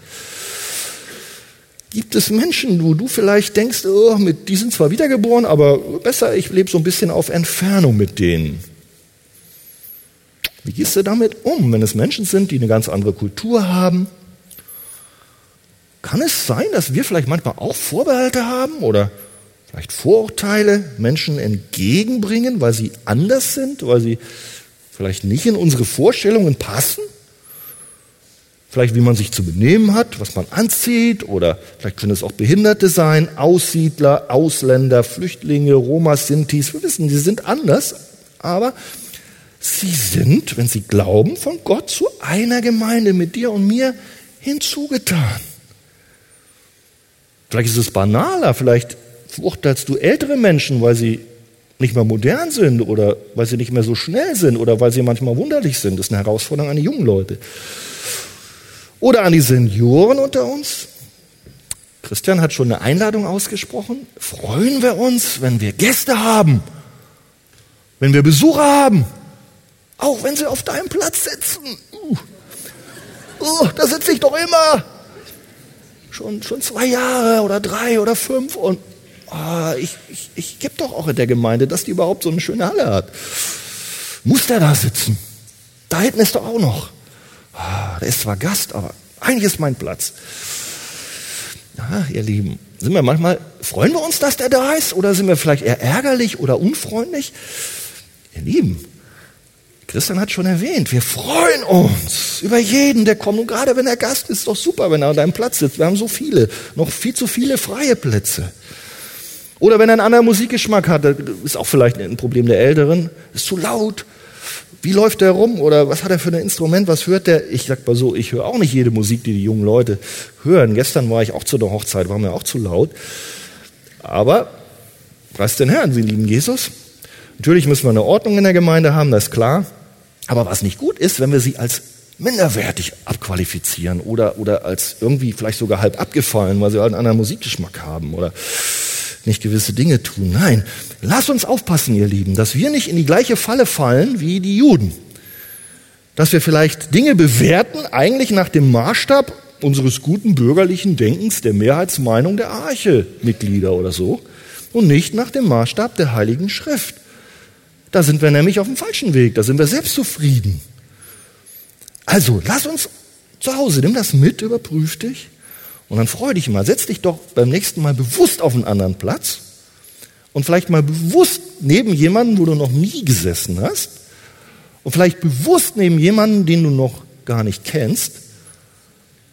Gibt es Menschen, wo du vielleicht denkst, oh, mit, die sind zwar wiedergeboren, aber besser, ich lebe so ein bisschen auf Entfernung mit denen. Wie gehst du damit um, wenn es Menschen sind, die eine ganz andere Kultur haben? Kann es sein, dass wir vielleicht manchmal auch Vorbehalte haben oder vielleicht Vorurteile Menschen entgegenbringen, weil sie anders sind, weil sie vielleicht nicht in unsere Vorstellungen passen? Vielleicht wie man sich zu benehmen hat, was man anzieht oder vielleicht können es auch Behinderte sein, Aussiedler, Ausländer, Flüchtlinge, Roma, Sintis. Wir wissen, sie sind anders, aber sie sind, wenn sie glauben, von Gott zu einer Gemeinde mit dir und mir hinzugetan. Vielleicht ist es banaler, vielleicht verurteilst du ältere Menschen, weil sie nicht mehr modern sind oder weil sie nicht mehr so schnell sind oder weil sie manchmal wunderlich sind. Das ist eine Herausforderung an die jungen Leute. Oder an die Senioren unter uns. Christian hat schon eine Einladung ausgesprochen. Freuen wir uns, wenn wir Gäste haben, wenn wir Besucher haben, auch wenn sie auf deinem Platz sitzen. Uh. Uh, da sitze ich doch immer. Schon, schon zwei Jahre oder drei oder fünf und oh, ich, ich, ich gebe doch auch in der Gemeinde, dass die überhaupt so eine schöne Halle hat. Muss der da sitzen? Da hinten ist doch auch noch. Ah, der ist zwar Gast, aber eigentlich ist mein Platz. Ja, ihr Lieben, sind wir manchmal, freuen wir uns, dass der da ist? Oder sind wir vielleicht eher ärgerlich oder unfreundlich? Ihr Lieben, Christian hat schon erwähnt, wir freuen uns über jeden, der kommt. Und gerade wenn er Gast ist, ist doch super, wenn er an deinem Platz sitzt. Wir haben so viele, noch viel zu viele freie Plätze. Oder wenn er einen anderen Musikgeschmack hat, ist auch vielleicht ein Problem der Älteren, ist zu laut, wie läuft der rum oder was hat er für ein Instrument, was hört der? Ich sag mal so, ich höre auch nicht jede Musik, die die jungen Leute hören. Gestern war ich auch zu der Hochzeit, war mir auch zu laut. Aber, preis den Herrn, sie lieben Jesus. Natürlich müssen wir eine Ordnung in der Gemeinde haben, das ist klar. Aber was nicht gut ist, wenn wir sie als minderwertig abqualifizieren oder, oder als irgendwie vielleicht sogar halb abgefallen, weil sie halt einen anderen Musikgeschmack haben oder nicht gewisse Dinge tun. Nein, lass uns aufpassen, ihr Lieben, dass wir nicht in die gleiche Falle fallen wie die Juden. Dass wir vielleicht Dinge bewerten, eigentlich nach dem Maßstab unseres guten bürgerlichen Denkens, der Mehrheitsmeinung der Arche-Mitglieder oder so, und nicht nach dem Maßstab der Heiligen Schrift. Da sind wir nämlich auf dem falschen Weg, da sind wir selbstzufrieden. Also, lass uns zu Hause, nimm das mit, überprüf dich. Und dann freu dich mal, setz dich doch beim nächsten Mal bewusst auf einen anderen Platz. Und vielleicht mal bewusst neben jemanden, wo du noch nie gesessen hast. Und vielleicht bewusst neben jemanden, den du noch gar nicht kennst.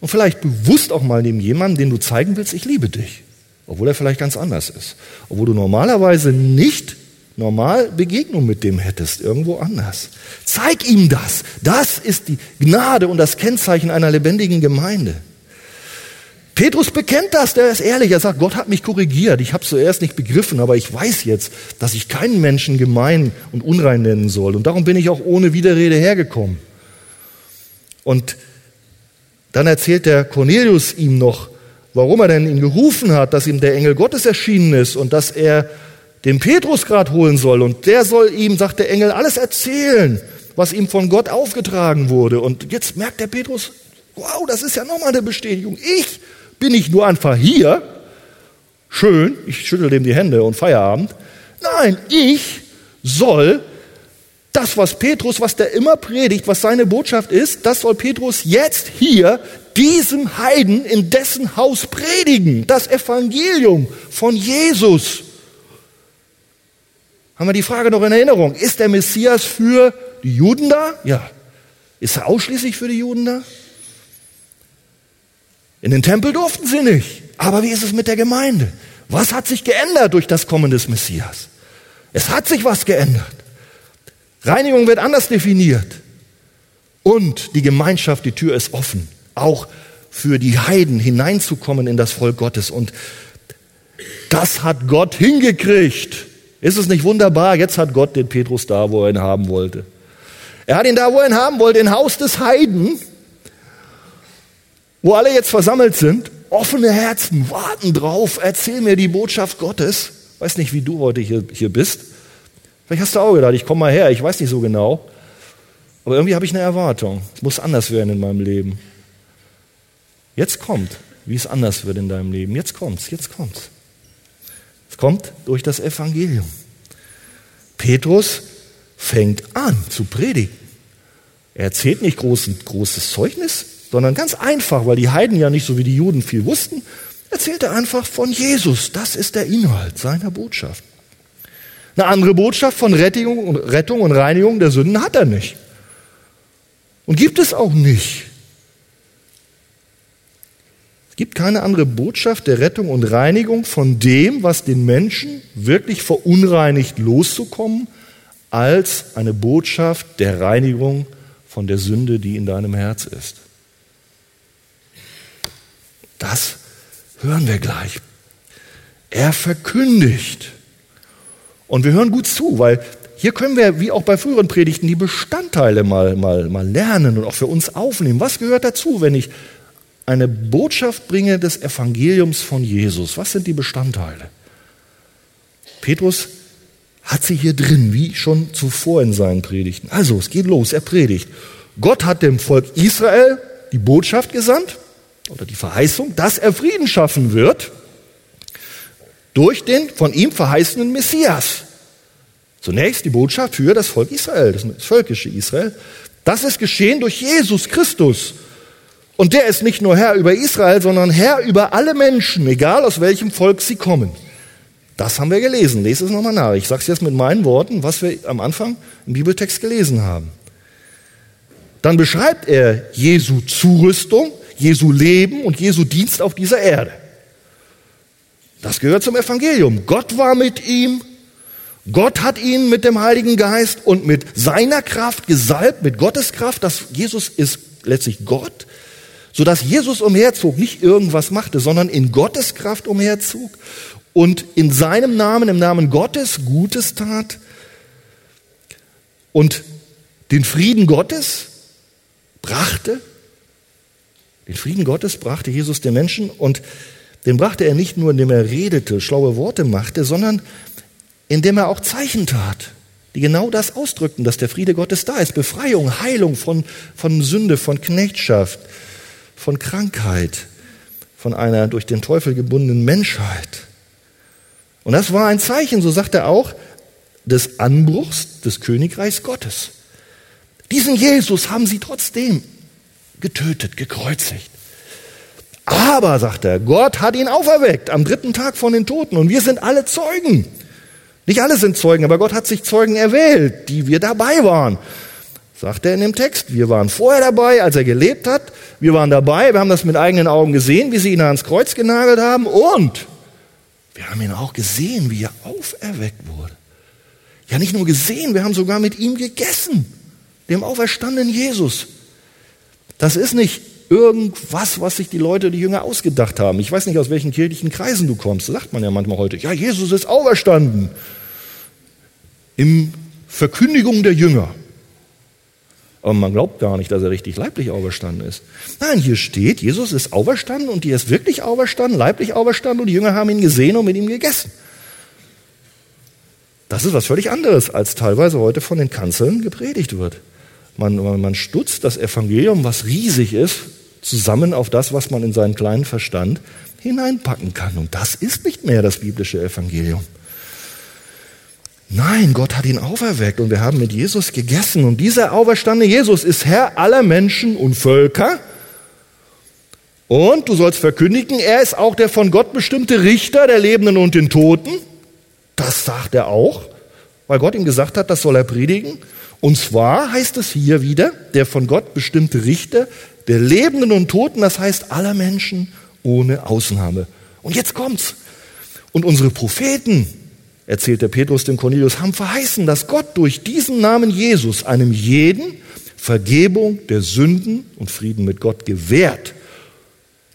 Und vielleicht bewusst auch mal neben jemanden, den du zeigen willst, ich liebe dich, obwohl er vielleicht ganz anders ist, obwohl du normalerweise nicht normal Begegnung mit dem hättest, irgendwo anders. Zeig ihm das. Das ist die Gnade und das Kennzeichen einer lebendigen Gemeinde. Petrus bekennt das, der ist ehrlich. Er sagt, Gott hat mich korrigiert. Ich habe es zuerst nicht begriffen, aber ich weiß jetzt, dass ich keinen Menschen gemein und unrein nennen soll. Und darum bin ich auch ohne Widerrede hergekommen. Und dann erzählt der Cornelius ihm noch, warum er denn ihn gerufen hat, dass ihm der Engel Gottes erschienen ist und dass er den Petrus gerade holen soll. Und der soll ihm, sagt der Engel, alles erzählen, was ihm von Gott aufgetragen wurde. Und jetzt merkt der Petrus, wow, das ist ja nochmal eine Bestätigung. Ich bin ich nur einfach hier, schön, ich schüttel dem die Hände und Feierabend. Nein, ich soll das, was Petrus, was der immer predigt, was seine Botschaft ist, das soll Petrus jetzt hier diesem Heiden in dessen Haus predigen. Das Evangelium von Jesus. Haben wir die Frage noch in Erinnerung? Ist der Messias für die Juden da? Ja. Ist er ausschließlich für die Juden da? In den Tempel durften sie nicht. Aber wie ist es mit der Gemeinde? Was hat sich geändert durch das Kommen des Messias? Es hat sich was geändert. Reinigung wird anders definiert. Und die Gemeinschaft, die Tür ist offen. Auch für die Heiden hineinzukommen in das Volk Gottes. Und das hat Gott hingekriegt. Ist es nicht wunderbar? Jetzt hat Gott den Petrus da, wo er ihn haben wollte. Er hat ihn da, wo er ihn haben wollte, im Haus des Heiden wo alle jetzt versammelt sind, offene Herzen, warten drauf, erzähl mir die Botschaft Gottes. Weiß nicht, wie du heute hier, hier bist. Vielleicht hast du auch gedacht, ich komme mal her, ich weiß nicht so genau. Aber irgendwie habe ich eine Erwartung. Es muss anders werden in meinem Leben. Jetzt kommt, wie es anders wird in deinem Leben. Jetzt kommt's, jetzt kommt's. Kommt durch das Evangelium. Petrus fängt an zu predigen. Er erzählt nicht groß, großes Zeugnis, sondern ganz einfach, weil die Heiden ja nicht so wie die Juden viel wussten, erzählt er einfach von Jesus. Das ist der Inhalt seiner Botschaft. Eine andere Botschaft von Rettung und Reinigung der Sünden hat er nicht. Und gibt es auch nicht. Gibt keine andere Botschaft der Rettung und Reinigung von dem, was den Menschen wirklich verunreinigt loszukommen, als eine Botschaft der Reinigung von der Sünde, die in deinem Herz ist. Das hören wir gleich. Er verkündigt. Und wir hören gut zu, weil hier können wir, wie auch bei früheren Predigten, die Bestandteile mal, mal, mal lernen und auch für uns aufnehmen. Was gehört dazu, wenn ich eine Botschaft bringe des Evangeliums von Jesus? Was sind die Bestandteile? Petrus hat sie hier drin, wie schon zuvor in seinen Predigten. Also, es geht los, er predigt. Gott hat dem Volk Israel die Botschaft gesandt oder die Verheißung, dass er Frieden schaffen wird durch den von ihm verheißenen Messias. Zunächst die Botschaft für das Volk Israel, das völkische Israel. Das ist geschehen durch Jesus Christus. Und der ist nicht nur Herr über Israel, sondern Herr über alle Menschen, egal aus welchem Volk sie kommen. Das haben wir gelesen. Lese es nochmal nach. Ich sage es jetzt mit meinen Worten, was wir am Anfang im Bibeltext gelesen haben. Dann beschreibt er Jesu Zurüstung, Jesu Leben und Jesu Dienst auf dieser Erde. Das gehört zum Evangelium. Gott war mit ihm. Gott hat ihn mit dem Heiligen Geist und mit seiner Kraft gesalbt, mit Gottes Kraft. dass Jesus ist letztlich Gott, sodass Jesus umherzog, nicht irgendwas machte, sondern in Gottes Kraft umherzog und in seinem Namen, im Namen Gottes, Gutes tat und den Frieden Gottes brachte. Den Frieden Gottes brachte Jesus den Menschen und den brachte er nicht nur, indem er redete, schlaue Worte machte, sondern indem er auch Zeichen tat, die genau das ausdrückten, dass der Friede Gottes da ist. Befreiung, Heilung von, von Sünde, von Knechtschaft, von Krankheit, von einer durch den Teufel gebundenen Menschheit. Und das war ein Zeichen, so sagt er auch, des Anbruchs des Königreichs Gottes. Diesen Jesus haben sie trotzdem getötet, gekreuzigt. Aber, sagt er, Gott hat ihn auferweckt am dritten Tag von den Toten und wir sind alle Zeugen. Nicht alle sind Zeugen, aber Gott hat sich Zeugen erwählt, die wir dabei waren. Sagt er in dem Text. Wir waren vorher dabei, als er gelebt hat. Wir waren dabei, wir haben das mit eigenen Augen gesehen, wie sie ihn ans Kreuz genagelt haben. Und wir haben ihn auch gesehen, wie er auferweckt wurde. Ja, nicht nur gesehen, wir haben sogar mit ihm gegessen, dem auferstandenen Jesus. Das ist nicht irgendwas, was sich die Leute, die Jünger ausgedacht haben. Ich weiß nicht, aus welchen kirchlichen Kreisen du kommst. Das sagt man ja manchmal heute. Ja, Jesus ist auferstanden. Im Verkündigung der Jünger. Aber man glaubt gar nicht, dass er richtig leiblich auferstanden ist. Nein, hier steht, Jesus ist auferstanden und die ist wirklich auferstanden, leiblich auferstanden und die Jünger haben ihn gesehen und mit ihm gegessen. Das ist was völlig anderes, als teilweise heute von den Kanzeln gepredigt wird. Man, man stutzt das Evangelium, was riesig ist, zusammen auf das, was man in seinen kleinen Verstand hineinpacken kann. Und das ist nicht mehr das biblische Evangelium. Nein, Gott hat ihn auferweckt und wir haben mit Jesus gegessen. Und dieser auferstandene Jesus ist Herr aller Menschen und Völker. Und du sollst verkündigen, er ist auch der von Gott bestimmte Richter der Lebenden und den Toten. Das sagt er auch, weil Gott ihm gesagt hat, das soll er predigen. Und zwar heißt es hier wieder, der von Gott bestimmte Richter der Lebenden und Toten, das heißt aller Menschen ohne Ausnahme. Und jetzt kommt's. Und unsere Propheten, erzählt der Petrus dem Cornelius, haben verheißen, dass Gott durch diesen Namen Jesus einem jeden Vergebung der Sünden und Frieden mit Gott gewährt.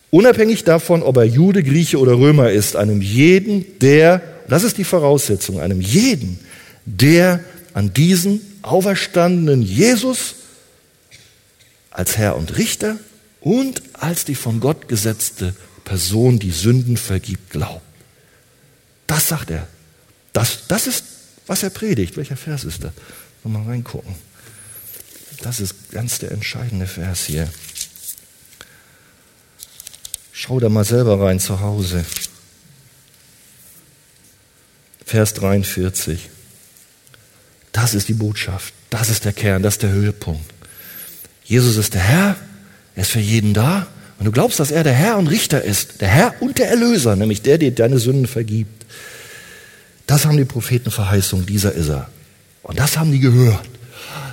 Unabhängig davon, ob er Jude, Grieche oder Römer ist, einem jeden, der, das ist die Voraussetzung, einem jeden, der an diesen auferstandenen Jesus als Herr und Richter und als die von Gott gesetzte Person, die Sünden vergibt, glaubt. Das sagt er. Das, das ist, was er predigt. Welcher Vers ist das? Mal reingucken. Das ist ganz der entscheidende Vers hier. Schau da mal selber rein zu Hause. Vers 43. Das ist die Botschaft. Das ist der Kern, das ist der Höhepunkt. Jesus ist der Herr, er ist für jeden da. Und du glaubst, dass er der Herr und Richter ist, der Herr und der Erlöser, nämlich der, der deine Sünden vergibt. Das haben die Propheten Verheißung, dieser ist er. Und das haben die gehört.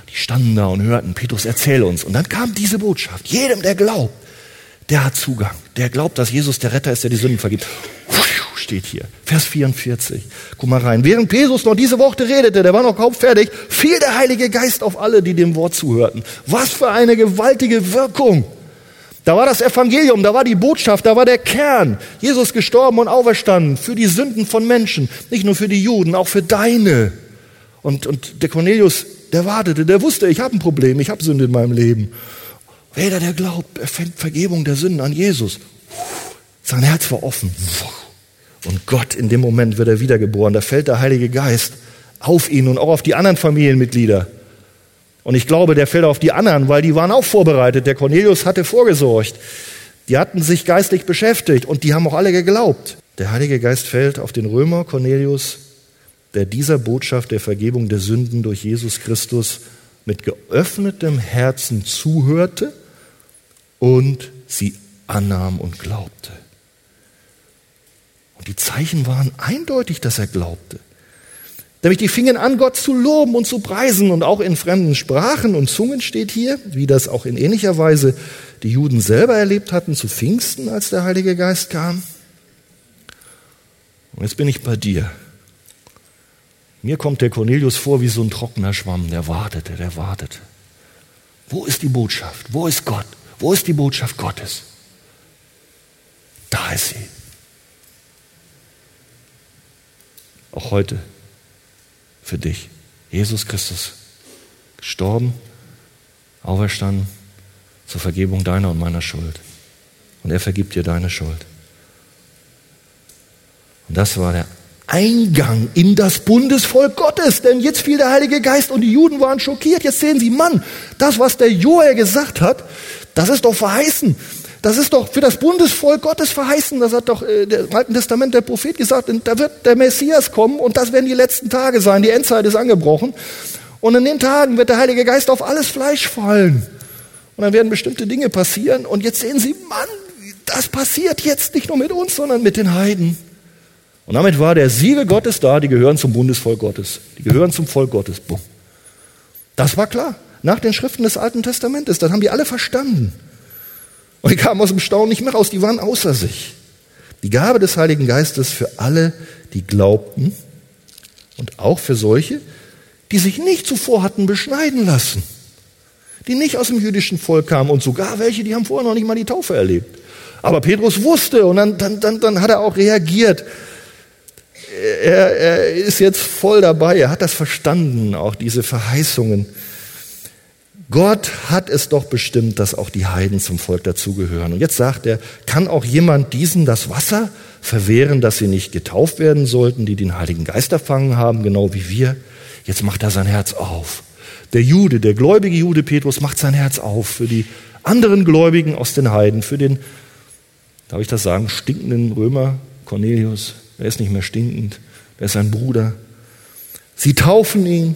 Die standen da und hörten, Petrus, erzähl uns. Und dann kam diese Botschaft. Jedem, der glaubt, der hat Zugang. Der glaubt, dass Jesus der Retter ist, der die Sünden vergibt. Steht hier. Vers 44. Guck mal rein. Während Petrus noch diese Worte redete, der war noch kaum fertig, fiel der Heilige Geist auf alle, die dem Wort zuhörten. Was für eine gewaltige Wirkung. Da war das Evangelium, da war die Botschaft, da war der Kern. Jesus gestorben und auferstanden für die Sünden von Menschen. Nicht nur für die Juden, auch für deine. Und, und der Cornelius, der wartete, der wusste, ich habe ein Problem, ich habe Sünde in meinem Leben. Jeder, der glaubt, erfängt Vergebung der Sünden an Jesus. Sein Herz war offen. Und Gott, in dem Moment wird er wiedergeboren. Da fällt der Heilige Geist auf ihn und auch auf die anderen Familienmitglieder. Und ich glaube, der fällt auf die anderen, weil die waren auch vorbereitet. Der Cornelius hatte vorgesorgt. Die hatten sich geistlich beschäftigt und die haben auch alle geglaubt. Der Heilige Geist fällt auf den Römer Cornelius, der dieser Botschaft der Vergebung der Sünden durch Jesus Christus mit geöffnetem Herzen zuhörte und sie annahm und glaubte. Und die Zeichen waren eindeutig, dass er glaubte. Nämlich die fingen an, Gott zu loben und zu preisen und auch in fremden Sprachen und Zungen steht hier, wie das auch in ähnlicher Weise die Juden selber erlebt hatten zu Pfingsten, als der Heilige Geist kam. Und jetzt bin ich bei dir. Mir kommt der Cornelius vor wie so ein trockener Schwamm, der wartete, der wartete. Wo ist die Botschaft? Wo ist Gott? Wo ist die Botschaft Gottes? Da ist sie. Auch heute für dich. Jesus Christus gestorben, auferstanden zur Vergebung deiner und meiner Schuld. Und er vergibt dir deine Schuld. Und das war der Eingang in das Bundesvolk Gottes. Denn jetzt fiel der Heilige Geist und die Juden waren schockiert. Jetzt sehen sie, Mann, das, was der Joel gesagt hat, das ist doch verheißen. Das ist doch für das Bundesvolk Gottes verheißen. Das hat doch äh, im Alten Testament der Prophet gesagt. Da wird der Messias kommen und das werden die letzten Tage sein. Die Endzeit ist angebrochen. Und in den Tagen wird der Heilige Geist auf alles Fleisch fallen. Und dann werden bestimmte Dinge passieren. Und jetzt sehen Sie, Mann, das passiert jetzt nicht nur mit uns, sondern mit den Heiden. Und damit war der Siegel Gottes da, die gehören zum Bundesvolk Gottes. Die gehören zum Volk Gottes. Bumm. Das war klar. Nach den Schriften des Alten Testamentes. Das haben die alle verstanden. Und die kamen aus dem Staunen nicht mehr raus, die waren außer sich. Die Gabe des Heiligen Geistes für alle, die glaubten und auch für solche, die sich nicht zuvor hatten beschneiden lassen, die nicht aus dem jüdischen Volk kamen und sogar welche, die haben vorher noch nicht mal die Taufe erlebt. Aber Petrus wusste und dann, dann, dann, dann hat er auch reagiert. Er, er ist jetzt voll dabei, er hat das verstanden, auch diese Verheißungen. Gott hat es doch bestimmt, dass auch die Heiden zum Volk dazugehören. Und jetzt sagt er, kann auch jemand diesen das Wasser verwehren, dass sie nicht getauft werden sollten, die den Heiligen Geist erfangen haben, genau wie wir? Jetzt macht er sein Herz auf. Der Jude, der gläubige Jude Petrus macht sein Herz auf für die anderen Gläubigen aus den Heiden, für den, darf ich das sagen, stinkenden Römer Cornelius. Er ist nicht mehr stinkend, er ist sein Bruder. Sie taufen ihn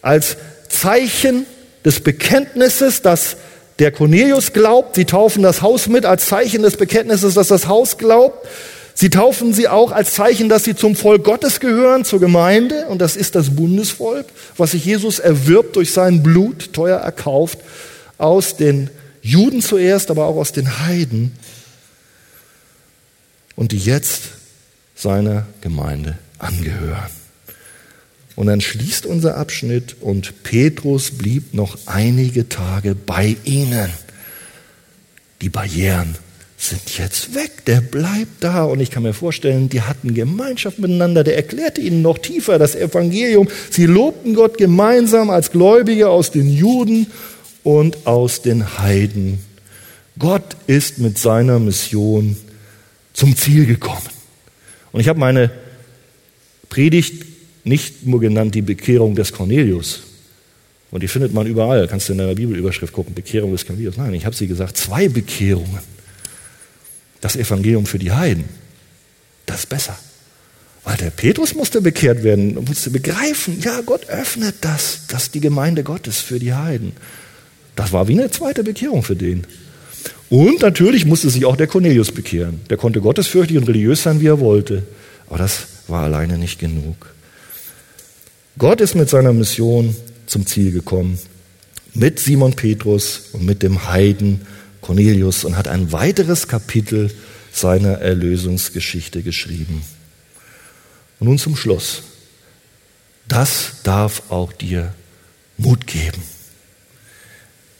als Zeichen des Bekenntnisses, dass der Cornelius glaubt. Sie taufen das Haus mit als Zeichen des Bekenntnisses, dass das Haus glaubt. Sie taufen sie auch als Zeichen, dass sie zum Volk Gottes gehören, zur Gemeinde. Und das ist das Bundesvolk, was sich Jesus erwirbt durch sein Blut, teuer erkauft, aus den Juden zuerst, aber auch aus den Heiden. Und die jetzt seiner Gemeinde angehören. Und dann schließt unser Abschnitt und Petrus blieb noch einige Tage bei ihnen. Die Barrieren sind jetzt weg, der bleibt da und ich kann mir vorstellen, die hatten Gemeinschaft miteinander, der erklärte ihnen noch tiefer das Evangelium. Sie lobten Gott gemeinsam als Gläubige aus den Juden und aus den Heiden. Gott ist mit seiner Mission zum Ziel gekommen. Und ich habe meine Predigt nicht nur genannt die Bekehrung des Cornelius. Und die findet man überall. Kannst du in der Bibelüberschrift gucken, Bekehrung des Cornelius. Nein, ich habe sie gesagt, zwei Bekehrungen. Das Evangelium für die Heiden, das ist besser. Weil der Petrus musste bekehrt werden, musste begreifen, ja, Gott öffnet das, das ist die Gemeinde Gottes für die Heiden. Das war wie eine zweite Bekehrung für den. Und natürlich musste sich auch der Cornelius bekehren. Der konnte gottesfürchtig und religiös sein, wie er wollte. Aber das war alleine nicht genug. Gott ist mit seiner Mission zum Ziel gekommen. Mit Simon Petrus und mit dem Heiden Cornelius und hat ein weiteres Kapitel seiner Erlösungsgeschichte geschrieben. Und nun zum Schluss. Das darf auch dir Mut geben.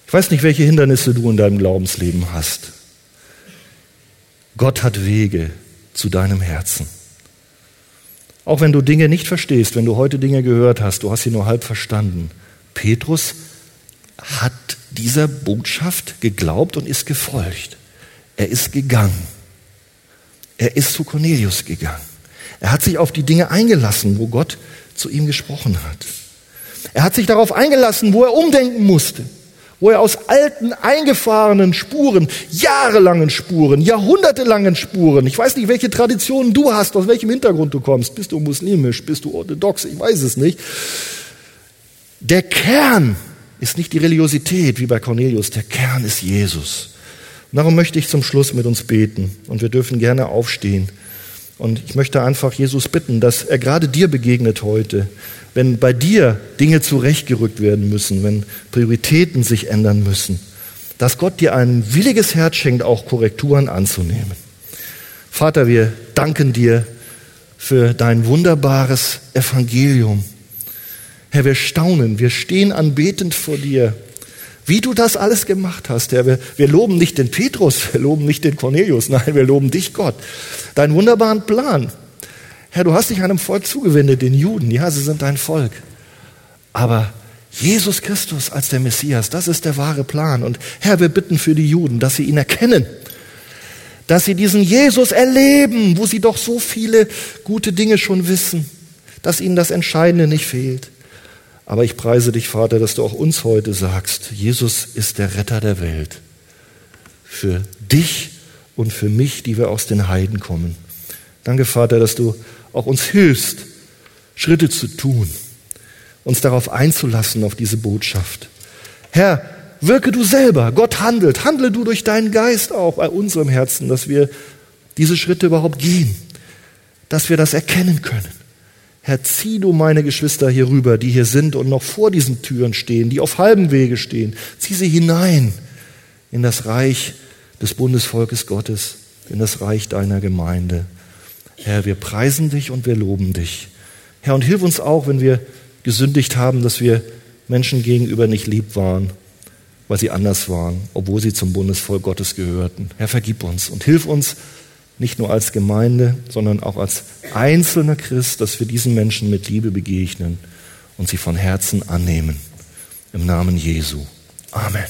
Ich weiß nicht, welche Hindernisse du in deinem Glaubensleben hast. Gott hat Wege zu deinem Herzen. Auch wenn du Dinge nicht verstehst, wenn du heute Dinge gehört hast, du hast sie nur halb verstanden. Petrus hat dieser Botschaft geglaubt und ist gefolgt. Er ist gegangen. Er ist zu Cornelius gegangen. Er hat sich auf die Dinge eingelassen, wo Gott zu ihm gesprochen hat. Er hat sich darauf eingelassen, wo er umdenken musste wo er aus alten, eingefahrenen Spuren, jahrelangen Spuren, jahrhundertelangen Spuren, ich weiß nicht, welche Traditionen du hast, aus welchem Hintergrund du kommst, bist du muslimisch, bist du orthodox, ich weiß es nicht. Der Kern ist nicht die Religiosität wie bei Cornelius, der Kern ist Jesus. Und darum möchte ich zum Schluss mit uns beten und wir dürfen gerne aufstehen. Und ich möchte einfach Jesus bitten, dass er gerade dir begegnet heute, wenn bei dir Dinge zurechtgerückt werden müssen, wenn Prioritäten sich ändern müssen, dass Gott dir ein williges Herz schenkt, auch Korrekturen anzunehmen. Vater, wir danken dir für dein wunderbares Evangelium. Herr, wir staunen, wir stehen anbetend vor dir, wie du das alles gemacht hast. Herr, wir, wir loben nicht den Petrus, wir loben nicht den Cornelius, nein, wir loben dich, Gott. Deinen wunderbaren Plan, Herr, du hast dich einem Volk zugewendet, den Juden. Ja, sie sind dein Volk. Aber Jesus Christus als der Messias, das ist der wahre Plan. Und Herr, wir bitten für die Juden, dass sie ihn erkennen, dass sie diesen Jesus erleben, wo sie doch so viele gute Dinge schon wissen, dass ihnen das Entscheidende nicht fehlt. Aber ich preise dich, Vater, dass du auch uns heute sagst, Jesus ist der Retter der Welt. Für dich und für mich, die wir aus den Heiden kommen. Danke, Vater, dass du auch uns hilfst, Schritte zu tun, uns darauf einzulassen, auf diese Botschaft. Herr, wirke du selber, Gott handelt, handle du durch deinen Geist auch bei unserem Herzen, dass wir diese Schritte überhaupt gehen, dass wir das erkennen können. Herr, zieh du meine Geschwister hier rüber, die hier sind und noch vor diesen Türen stehen, die auf halbem Wege stehen. Zieh sie hinein in das Reich des Bundesvolkes Gottes, in das Reich deiner Gemeinde. Herr, wir preisen dich und wir loben dich. Herr, und hilf uns auch, wenn wir gesündigt haben, dass wir Menschen gegenüber nicht lieb waren, weil sie anders waren, obwohl sie zum Bundesvolk Gottes gehörten. Herr, vergib uns und hilf uns, nicht nur als Gemeinde, sondern auch als einzelner Christ, dass wir diesen Menschen mit Liebe begegnen und sie von Herzen annehmen. Im Namen Jesu. Amen.